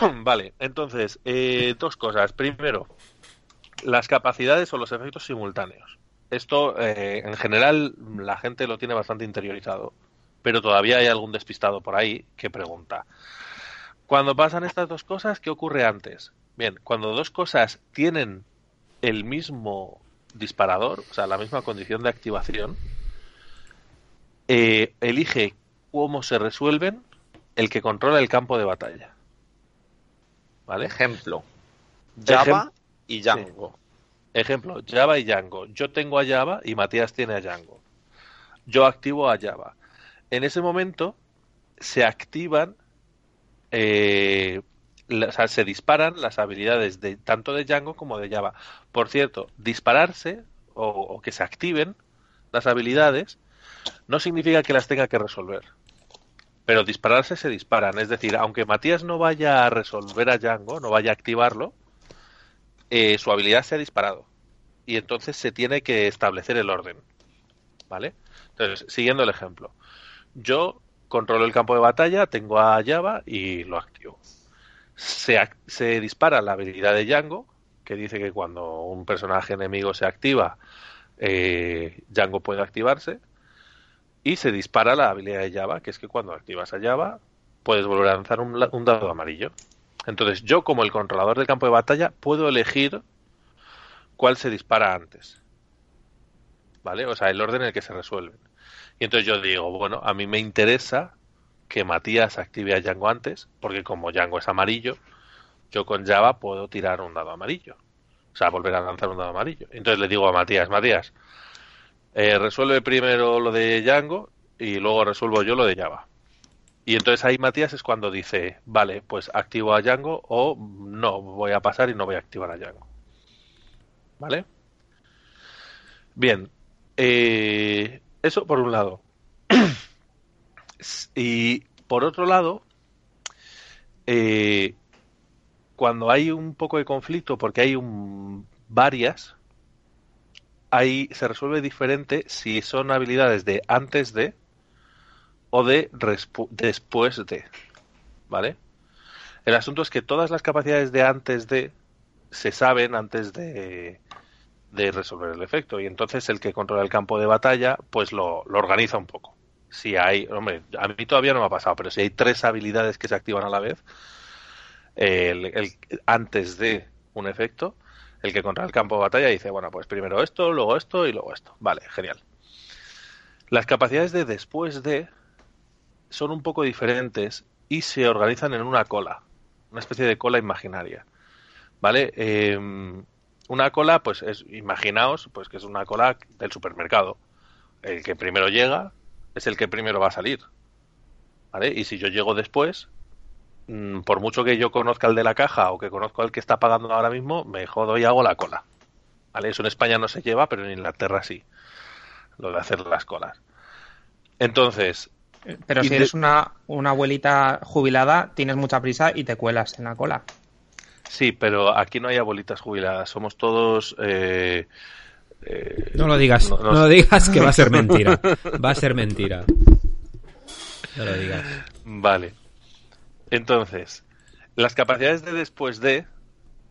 vale, entonces, eh, dos cosas. Primero, las capacidades o los efectos simultáneos. Esto, eh, en general, la gente lo tiene bastante interiorizado, pero todavía hay algún despistado por ahí que pregunta. Cuando pasan estas dos cosas, ¿qué ocurre antes? Bien, cuando dos cosas tienen el mismo disparador, o sea, la misma condición de activación, eh, elige cómo se resuelven el que controla el campo de batalla. ¿Vale? Ejemplo. Java y Django. Ejemplo, Java y Django. Yo tengo a Java y Matías tiene a Django. Yo activo a Java. En ese momento se activan eh, o se disparan las habilidades de tanto de Django como de Java. Por cierto, dispararse o, que se activen las habilidades no significa que las tenga que resolver. Pero dispararse se disparan. Es decir, aunque Matías no vaya a resolver a Django, no vaya a activarlo, eh, su habilidad se ha disparado. Y entonces se tiene que establecer el orden. ¿Vale? Entonces, siguiendo el ejemplo. Yo controlo el campo de batalla, tengo a Java y lo activo se, dispara la habilidad de Django, que dice que cuando un personaje enemigo se activa, eh, Django puede activarse. Y se dispara la habilidad de Java, que es que cuando activas a Java, puedes volver a lanzar un, un dado amarillo. Entonces, yo, como el controlador del campo de batalla, puedo elegir cuál se dispara antes. ¿Vale? O sea, el orden en el que se resuelven. Y entonces yo digo, bueno, a mí me interesa que Matías active a Django antes, porque como Django es amarillo, yo con Java puedo tirar un dado amarillo. O sea, volver a lanzar un dado amarillo. Entonces le digo a Matías, Matías, eh, resuelve primero lo de Django y luego resuelvo yo lo de Java. Y entonces ahí Matías es cuando dice, vale, pues activo a Django o no, voy a pasar y no voy a activar a Django. ¿Vale? Bien, eh, eso por un lado. y por otro lado, eh, cuando hay un poco de conflicto, porque hay un, varias, ahí se resuelve diferente si son habilidades de antes de o de después de. ¿Vale? El asunto es que todas las capacidades de antes de se saben antes de, de resolver el efecto. Y entonces el que controla el campo de batalla, pues lo, lo organiza un poco. Si hay, hombre, a mí todavía no me ha pasado, pero si hay tres habilidades que se activan a la vez, el, antes de un efecto, el que controla el campo de batalla dice, bueno, pues primero esto, luego esto y luego esto. Vale, genial. Las capacidades de después de son un poco diferentes y se organizan en una cola, una especie de cola imaginaria. ¿Vale? Em, una cola, pues es, imaginaos, pues que es una cola del supermercado. El que primero llega es el que primero va a salir. ¿Vale? Y si yo llego después, mm, por mucho que yo conozca el de la caja o que conozco al que está pagando ahora mismo, me jodo y hago la cola. ¿Vale? Eso en España no se lleva, pero en Inglaterra sí. Lo de hacer las colas. Entonces, pero si eres una, una abuelita jubilada, tienes mucha prisa y te cuelas en la cola. Sí, pero aquí no hay abuelitas jubiladas. Somos todos. Eh, eh, no lo digas, no, lo digas que va a ser mentira. Va a ser mentira. No lo digas. Vale. Entonces, las capacidades de después de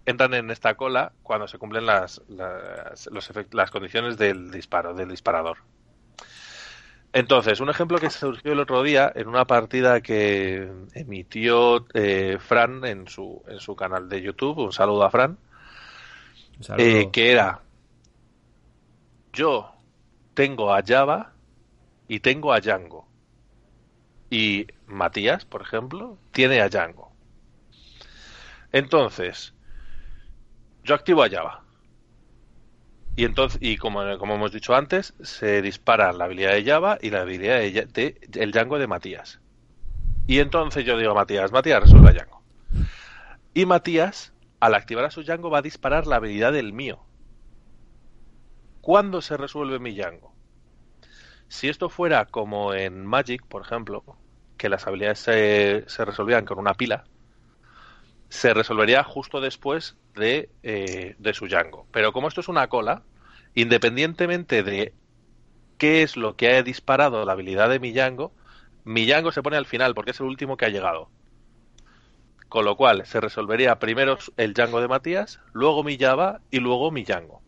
entran en esta cola cuando se cumplen las, las, las condiciones del disparo, del disparador. Entonces, un ejemplo que surgió el otro día en una partida que emitió eh, Fran en su, en su canal de YouTube, un saludo a Fran, eh, que era, yo tengo a Java y tengo a Django. Y Matías, por ejemplo, tiene a Django. Entonces, yo activo a Java. Y entonces, y como, como hemos dicho antes, se dispara la habilidad de Java y la habilidad de, el Django de Matías. Y entonces yo digo a Matías, Matías, resuelve Django. Y Matías, al activar a su Django, va a disparar la habilidad del mío. ¿Cuándo se resuelve mi Django? Si esto fuera como en Magic, por ejemplo, que las habilidades se, resolvían con una pila, se resolvería justo después de, eh, de su Django. Pero como esto es una cola, independientemente de qué es lo que haya disparado la habilidad de mi Django, mi Django se pone al final porque es el último que ha llegado. Con lo cual se resolvería primero el Django de Matías, luego mi Java y luego mi Django.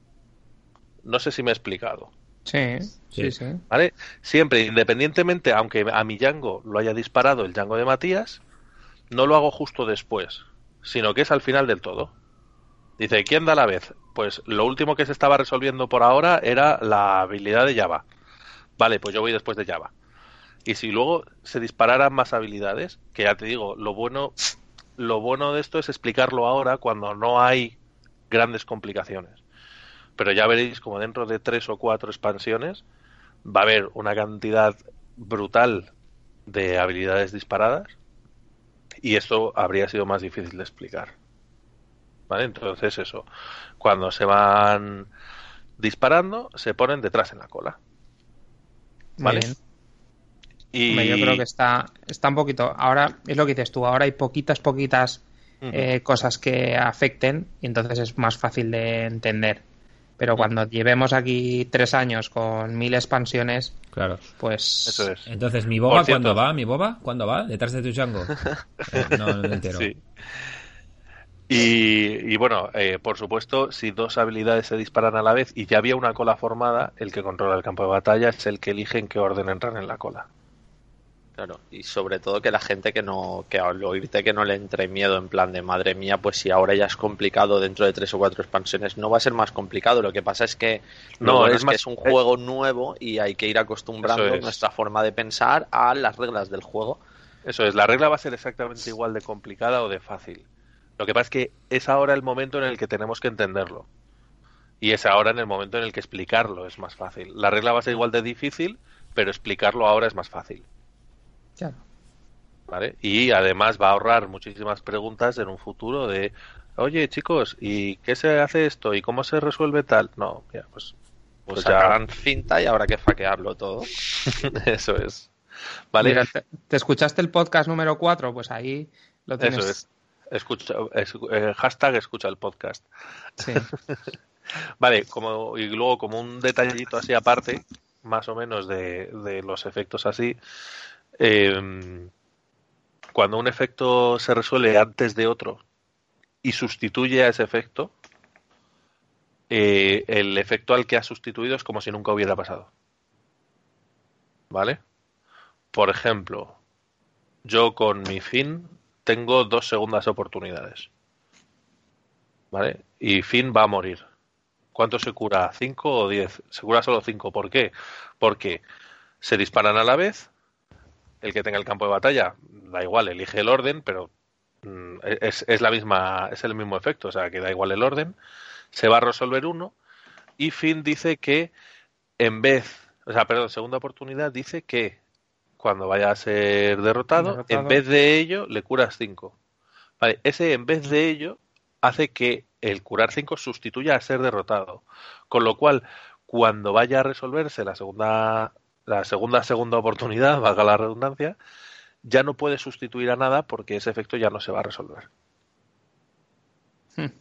No sé si me he explicado. Sí, sí, sí. ¿Vale? Siempre, independientemente, aunque a mi Django lo haya disparado el Django de Matías, no lo hago justo después sino que es al final del todo. Dice, ¿quién da la vez? Pues lo último que se estaba resolviendo por ahora era la habilidad de Java. Vale, pues yo voy después de Java. Y si luego se dispararan más habilidades, que ya te digo, lo bueno, lo bueno de esto es explicarlo ahora cuando no hay grandes complicaciones. Pero ya veréis como dentro de tres o cuatro expansiones va a haber una cantidad brutal de habilidades disparadas y esto habría sido más difícil de explicar. ¿Vale? Entonces eso, cuando se van disparando, se ponen detrás en la cola. ¿Vale? Y... yo creo que está, está un poquito. Ahora es lo que dices tú. Ahora hay poquitas, poquitas eh, cosas que afecten y entonces es más fácil de entender. Pero cuando llevemos aquí tres años con mil expansiones, claro. pues... Eso es. Entonces, ¿mi boba cuándo va? ¿Mi boba cuándo va? ¿Detrás de tu Django? Eh, no, no entero. Sí. Y, bueno, eh, por supuesto, si dos habilidades se disparan a la vez y ya había una cola formada, el que controla el campo de batalla es el que elige en qué orden entran en la cola. Claro, y sobre todo que la gente que no, que al oírte que no le entre miedo en plan de madre mía, pues si ahora ya es complicado dentro de tres o cuatro expansiones, no va a ser más complicado. Lo que pasa es que no, es, que es un juego nuevo y hay que ir acostumbrando nuestra forma de pensar a las reglas del juego. Eso es, la regla va a ser exactamente igual de complicada o de fácil. Lo que pasa es que es ahora el momento en el que tenemos que entenderlo. Y es ahora en el momento en el que explicarlo es más fácil. La regla va a ser igual de difícil, pero explicarlo ahora es más fácil. Claro. ¿Vale? Y además va a ahorrar muchísimas preguntas en un futuro de, oye chicos, ¿y qué se hace esto? ¿Y cómo se resuelve tal? No, mira, pues, pues, pues sacarán cinta y habrá que faquearlo todo. Eso es. ¿Vale? ¿te, escuchaste el podcast número 4? Pues ahí lo tienes. Eso es. Escucha, eh, hashtag escucha el podcast. Sí. vale, como, y luego como un detallito así aparte, más o menos de, de los efectos así, eh, cuando un efecto se resuelve antes de otro y sustituye a ese efecto, eh, el efecto al que ha sustituido es como si nunca hubiera pasado. ¿Vale? Por ejemplo, yo con mi fin tengo dos segundas oportunidades. ¿Vale? Y fin va a morir. ¿Cuánto se cura? ¿Cinco o diez? Se cura solo cinco. ¿Por qué? Porque se disparan a la vez. El que tenga el campo de batalla, da igual, elige el orden, pero mm, es, es, la misma, es el mismo efecto, o sea que da igual el orden. Se va a resolver uno. Y Finn dice que en vez, o sea, perdón, segunda oportunidad dice que cuando vaya a ser derrotado, derrotado. en vez de ello le curas cinco. Vale, ese en vez de ello hace que el curar 5 sustituya a ser derrotado. Con lo cual, cuando vaya a resolverse la segunda, la segunda, segunda oportunidad, valga la redundancia, ya no puede sustituir a nada porque ese efecto ya no se va a resolver. Hmm.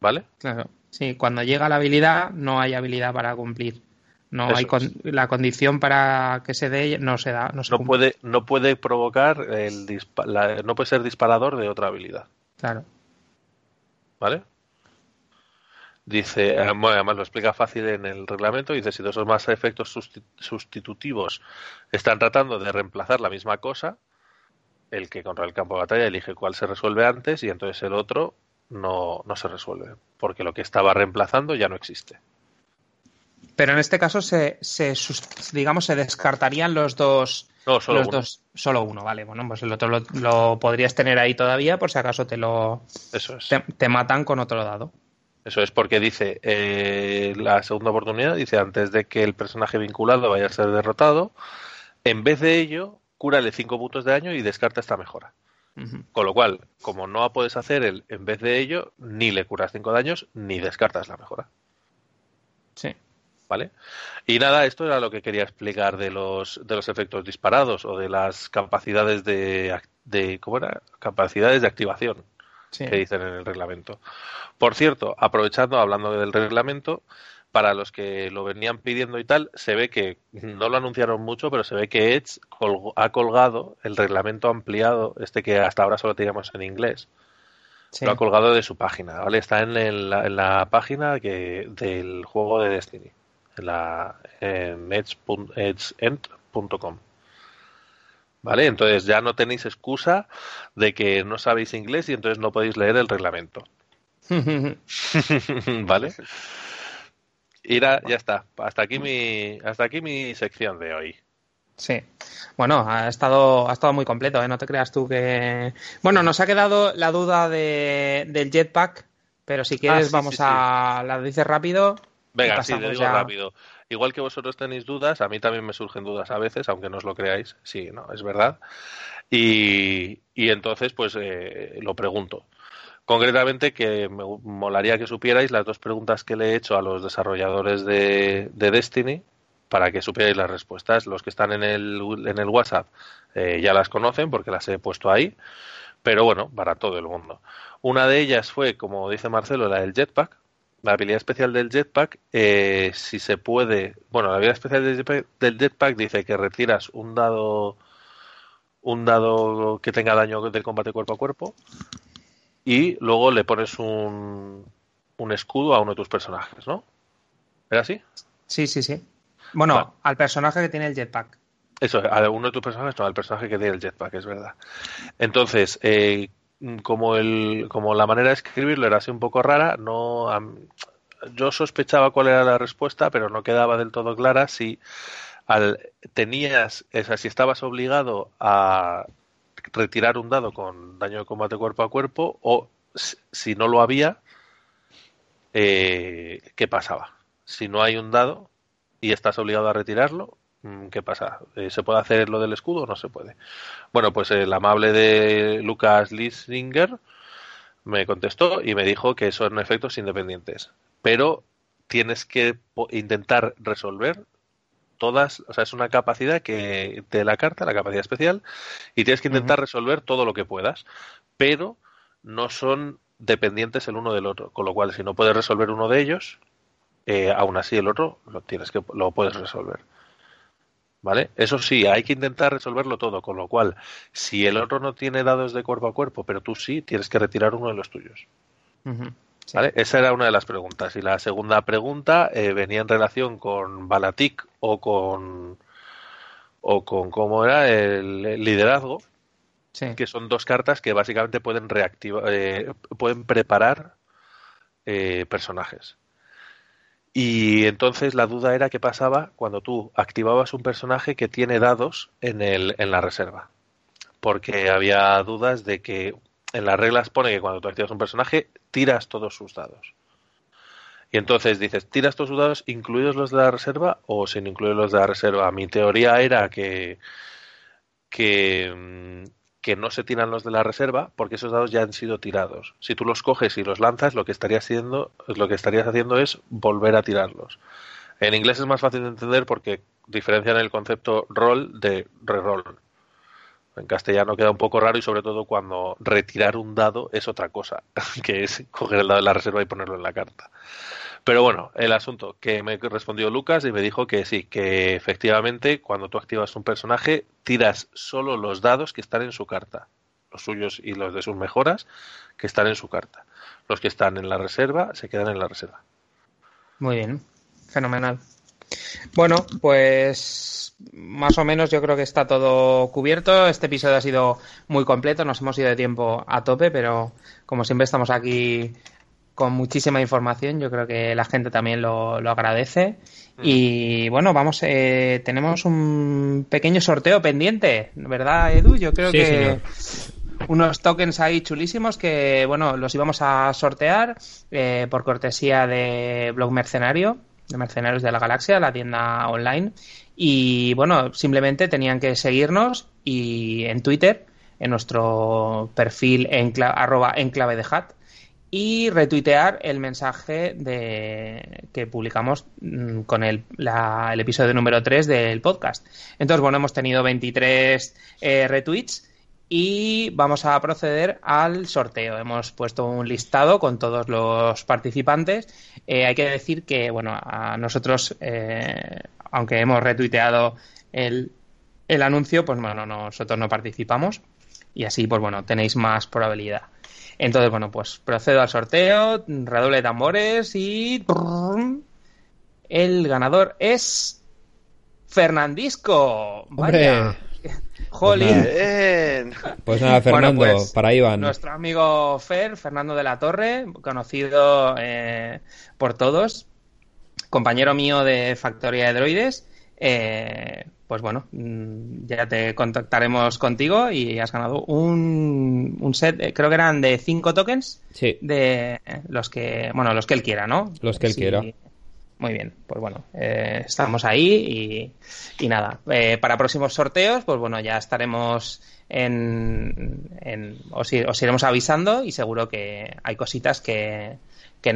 ¿Vale? Claro. Sí, cuando llega la habilidad, no hay habilidad para cumplir. No Eso hay con, la condición para que se dé, no se da. No, se no puede, no puede provocar el la, no puede ser disparador de otra habilidad. Claro. ¿Vale? Dice, eh, bueno, además lo explica fácil en el reglamento, dice si dos o más efectos sustitutivos están tratando de reemplazar la misma cosa, el que controla el campo de batalla elige cuál se resuelve antes y entonces el otro no, no se resuelve, porque lo que estaba reemplazando ya no existe. Pero en este caso se, se digamos se descartarían los dos no, solo los uno. dos solo uno vale bueno pues el otro lo, lo, podrías tener ahí todavía por si acaso te lo Eso es. te, te matan con otro dado eso es porque dice eh, la segunda oportunidad dice antes de que el personaje vinculado vaya a ser derrotado en vez de ello cúrale 5 puntos de daño y descarta esta mejora uh -huh. con lo cual como no puedes hacer el en vez de ello ni le curas 5 daños ni descartas la mejora sí ¿Vale? Y nada, esto era lo que quería explicar de los, de los efectos disparados o de las capacidades de, de ¿cómo era? capacidades de activación sí. que dicen en el reglamento. Por cierto, aprovechando, hablando del reglamento, para los que lo venían pidiendo y tal, se ve que no lo anunciaron mucho, pero se ve que Edge colgó, ha colgado el reglamento ampliado, este que hasta ahora solo teníamos en inglés. Sí. Lo ha colgado de su página, ¿vale? Está en, el, en la página que, del juego de Destiny en, la, en edge.com. ¿Vale? Entonces ya no tenéis excusa de que no sabéis inglés y entonces no podéis leer el reglamento. ¿Vale? Ira, ya está. Hasta aquí mi, hasta aquí mi sección de hoy. Sí. Bueno, ha estado, ha estado muy completo, ¿eh? No te creas tú que. Bueno, nos ha quedado la duda de, del jetpack, pero si quieres, ah, sí, vamos sí, a. La dices rápido. Venga, sí, te digo ya... rápido. Igual que vosotros tenéis dudas, a mí también me surgen dudas a veces, aunque no os lo creáis. Sí, no, es verdad. Y, y entonces, pues eh, lo pregunto. Concretamente, que me molaría que supierais las dos preguntas que le he hecho a los desarrolladores de, de Destiny para que supierais las respuestas. Los que están en el, en el WhatsApp eh, ya las conocen porque las he puesto ahí, pero bueno, para todo el mundo. Una de ellas fue, como dice Marcelo, la del jetpack, la habilidad especial del jetpack, eh, si se puede, bueno, la habilidad especial del jetpack, del jetpack, dice que retiras un dado, un dado que tenga daño del combate cuerpo a cuerpo y luego le pones un, un escudo a uno de tus personajes, ¿no? ¿Era así? Sí, sí, sí. Bueno, vale. al personaje que tiene el jetpack. Eso, a uno de tus personajes, no, al personaje que tiene el jetpack, es verdad. Entonces, eh, como el como la manera de escribirlo era así un poco rara no yo sospechaba cuál era la respuesta pero no quedaba del todo clara si al tenías o sea, si estabas obligado a retirar un dado con daño de combate cuerpo a cuerpo o si no lo había eh, qué pasaba si no hay un dado y estás obligado a retirarlo Mm, ¿Qué pasa? Eh, ¿Se puede hacer lo del escudo o no se puede? Bueno, pues el amable de Lucas Liesinger me contestó y me dijo que son efectos independientes. Pero tienes que intentar resolver todas, o sea, es una capacidad que de la carta, la capacidad especial, y tienes que intentar resolver todo lo que puedas, pero no son dependientes el uno del otro, con lo cual si no puedes resolver uno de ellos, eh, aún así el otro lo tienes que lo puedes resolver. ¿Vale? Eso sí, hay que intentar resolverlo todo, con lo cual, si el otro no tiene dados de cuerpo a cuerpo, pero tú sí, tienes que retirar uno de los tuyos. ¿Vale? Esa era una de las preguntas. Y la segunda pregunta eh, venía en relación con Balatik o con o con cómo era el liderazgo, que son dos cartas que básicamente pueden reactivar, eh, pueden preparar eh, personajes. Y entonces la duda era qué pasaba cuando tú activabas un personaje que tiene dados en, el, en la reserva. Porque había dudas de que en las reglas pone que cuando tú activas un personaje tiras todos sus dados. Y entonces dices, ¿tiras todos sus dados incluidos los de la reserva o sin incluir los de la reserva? Mi teoría era que, que, mm, que no se tiran los de la reserva porque esos dados ya han sido tirados. Si tú los coges y los lanzas, lo que estarías haciendo, lo que estarías haciendo es volver a tirarlos. En inglés es más fácil de entender porque diferencian el concepto roll de reroll. En castellano queda un poco raro y sobre todo cuando retirar un dado es otra cosa, que es coger el dado de la reserva y ponerlo en la carta. Pero bueno, el asunto que me respondió Lucas y me dijo que sí, que efectivamente cuando tú activas un personaje tiras solo los dados que están en su carta, los suyos y los de sus mejoras que están en su carta. Los que están en la reserva se quedan en la reserva. Muy bien, fenomenal. Bueno, pues más o menos yo creo que está todo cubierto. Este episodio ha sido muy completo, nos hemos ido de tiempo a tope, pero como siempre estamos aquí con muchísima información. Yo creo que la gente también lo, agradece. Mm. Y bueno, vamos, eh, tenemos un pequeño sorteo pendiente, ¿verdad, Edu? Yo creo que unos tokens ahí chulísimos que, bueno, los íbamos a sortear eh, por cortesía de Blog Mercenario, de Mercenarios de la Galaxia, la tienda online. Y bueno, simplemente tenían que seguirnos y en Twitter, en nuestro perfil en arroba enclave de hat y retuitear el mensaje de que publicamos mm, con el, el episodio número 3 del podcast. Entonces, bueno, hemos tenido 23 eh, retweets y vamos a proceder al sorteo. Hemos puesto un listado con todos los participantes. Eh, hay que decir que, bueno, a nosotros, eh, aunque hemos retuiteado el, el anuncio, pues bueno, nosotros no participamos y así, pues bueno, tenéis más probabilidad. Entonces, bueno, pues procedo al sorteo, redoble de tambores y... El ganador es... Fernandisco. ¡Hombre! Jolín. Pues nada, Fernando, pues, para Iván. Nuestro amigo Fer, Fernando de la Torre, conocido eh, por todos, compañero mío de Factoría de Droides, eh, pues bueno, mm, ya te contactaremos contigo y has ganado un, un set, eh, creo que eran de cinco tokens. Sí. De los que, bueno, los que él quiera, ¿no? Los que él quiera. Muy bien, pues bueno, eh, estamos ahí y, nada. Eh, para próximos sorteos, pues bueno, ya estaremos en. en os, os, iremos avisando y seguro que hay cositas que, que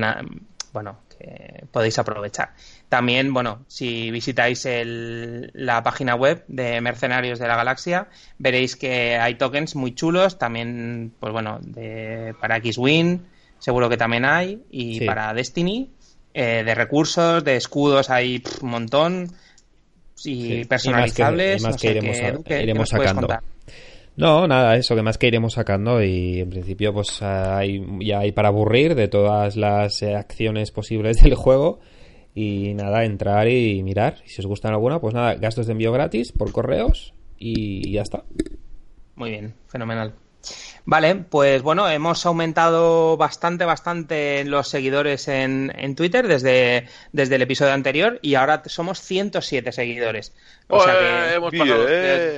bueno, que podéis aprovechar. También, bueno, si visitáis la página web de Mercenarios de la Galaxia, veréis que hay tokens muy chulos, también, pues bueno, de, para X-Wing, seguro que también hay, y para Destiny, eh, de recursos, de escudos hay un montón, y personalizables. Y más que, iremos, sacando. No, nada, eso que más que iremos sacando y en principio pues hay, ya hay para aburrir de todas las eh, acciones posibles del juego y nada, entrar y mirar. Y si os gustan alguna, pues nada, gastos de envío gratis por correos y ya está. Muy bien, fenomenal. Vale, pues bueno, hemos aumentado bastante, bastante los seguidores en, en Twitter desde, desde el episodio anterior y ahora somos 107 seguidores. O sea que hemos pasado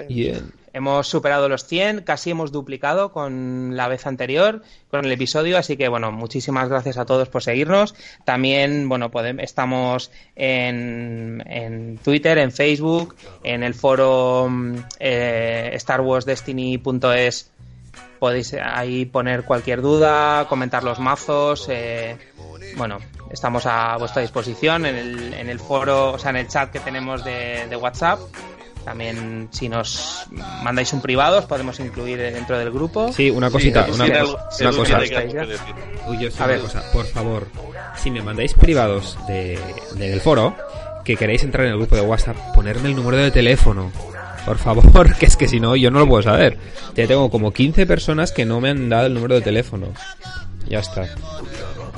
bien. Hemos superado los 100, casi hemos duplicado con la vez anterior, con el episodio, así que bueno, muchísimas gracias a todos por seguirnos. También, bueno, podemos, estamos en, en, Twitter, en Facebook, en el foro eh, StarWarsDestiny.es podéis ahí poner cualquier duda, comentar los mazos, eh, bueno, estamos a vuestra disposición en el, en el foro, o sea, en el chat que tenemos de, de WhatsApp. También si nos mandáis un privado os podemos incluir dentro del grupo. Sí, una cosita, una, cosa. a ver, cosa, por favor, si me mandáis privados de, del foro, que queréis entrar en el grupo de WhatsApp, ponerme el número de teléfono. Por favor, que es que si no, yo no lo puedo saber. Ya tengo como 15 personas que no me han dado el número de teléfono. Ya está.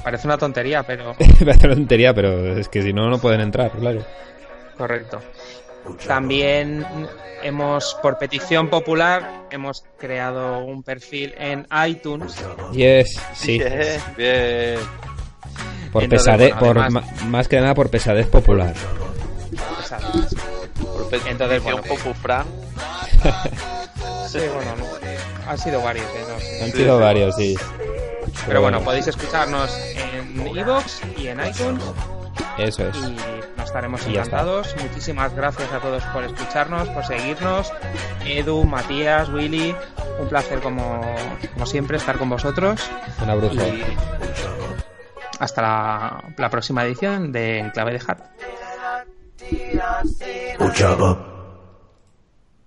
Parece una tontería, pero. Parece una tontería, pero es que si no, no pueden entrar, claro. Correcto. También hemos, por petición popular, hemos creado un perfil en iTunes. Yes, sí. Bien. Por pesadez, por más que nada por pesadez popular. Pesadez. Por petición Entonces, bueno, Fran. sí, bueno, no. han sido varios, ¿eh? Han sido varios, sí. Pero bueno, podéis escucharnos en iVoox y en iTunes. Eso es. Y nos estaremos encantados. Muchísimas gracias a todos por escucharnos, por seguirnos. Edu, Matías, Willy, un placer como, como siempre estar con vosotros. Un abrazo. hasta la, la, próxima edición de Clave de Hat.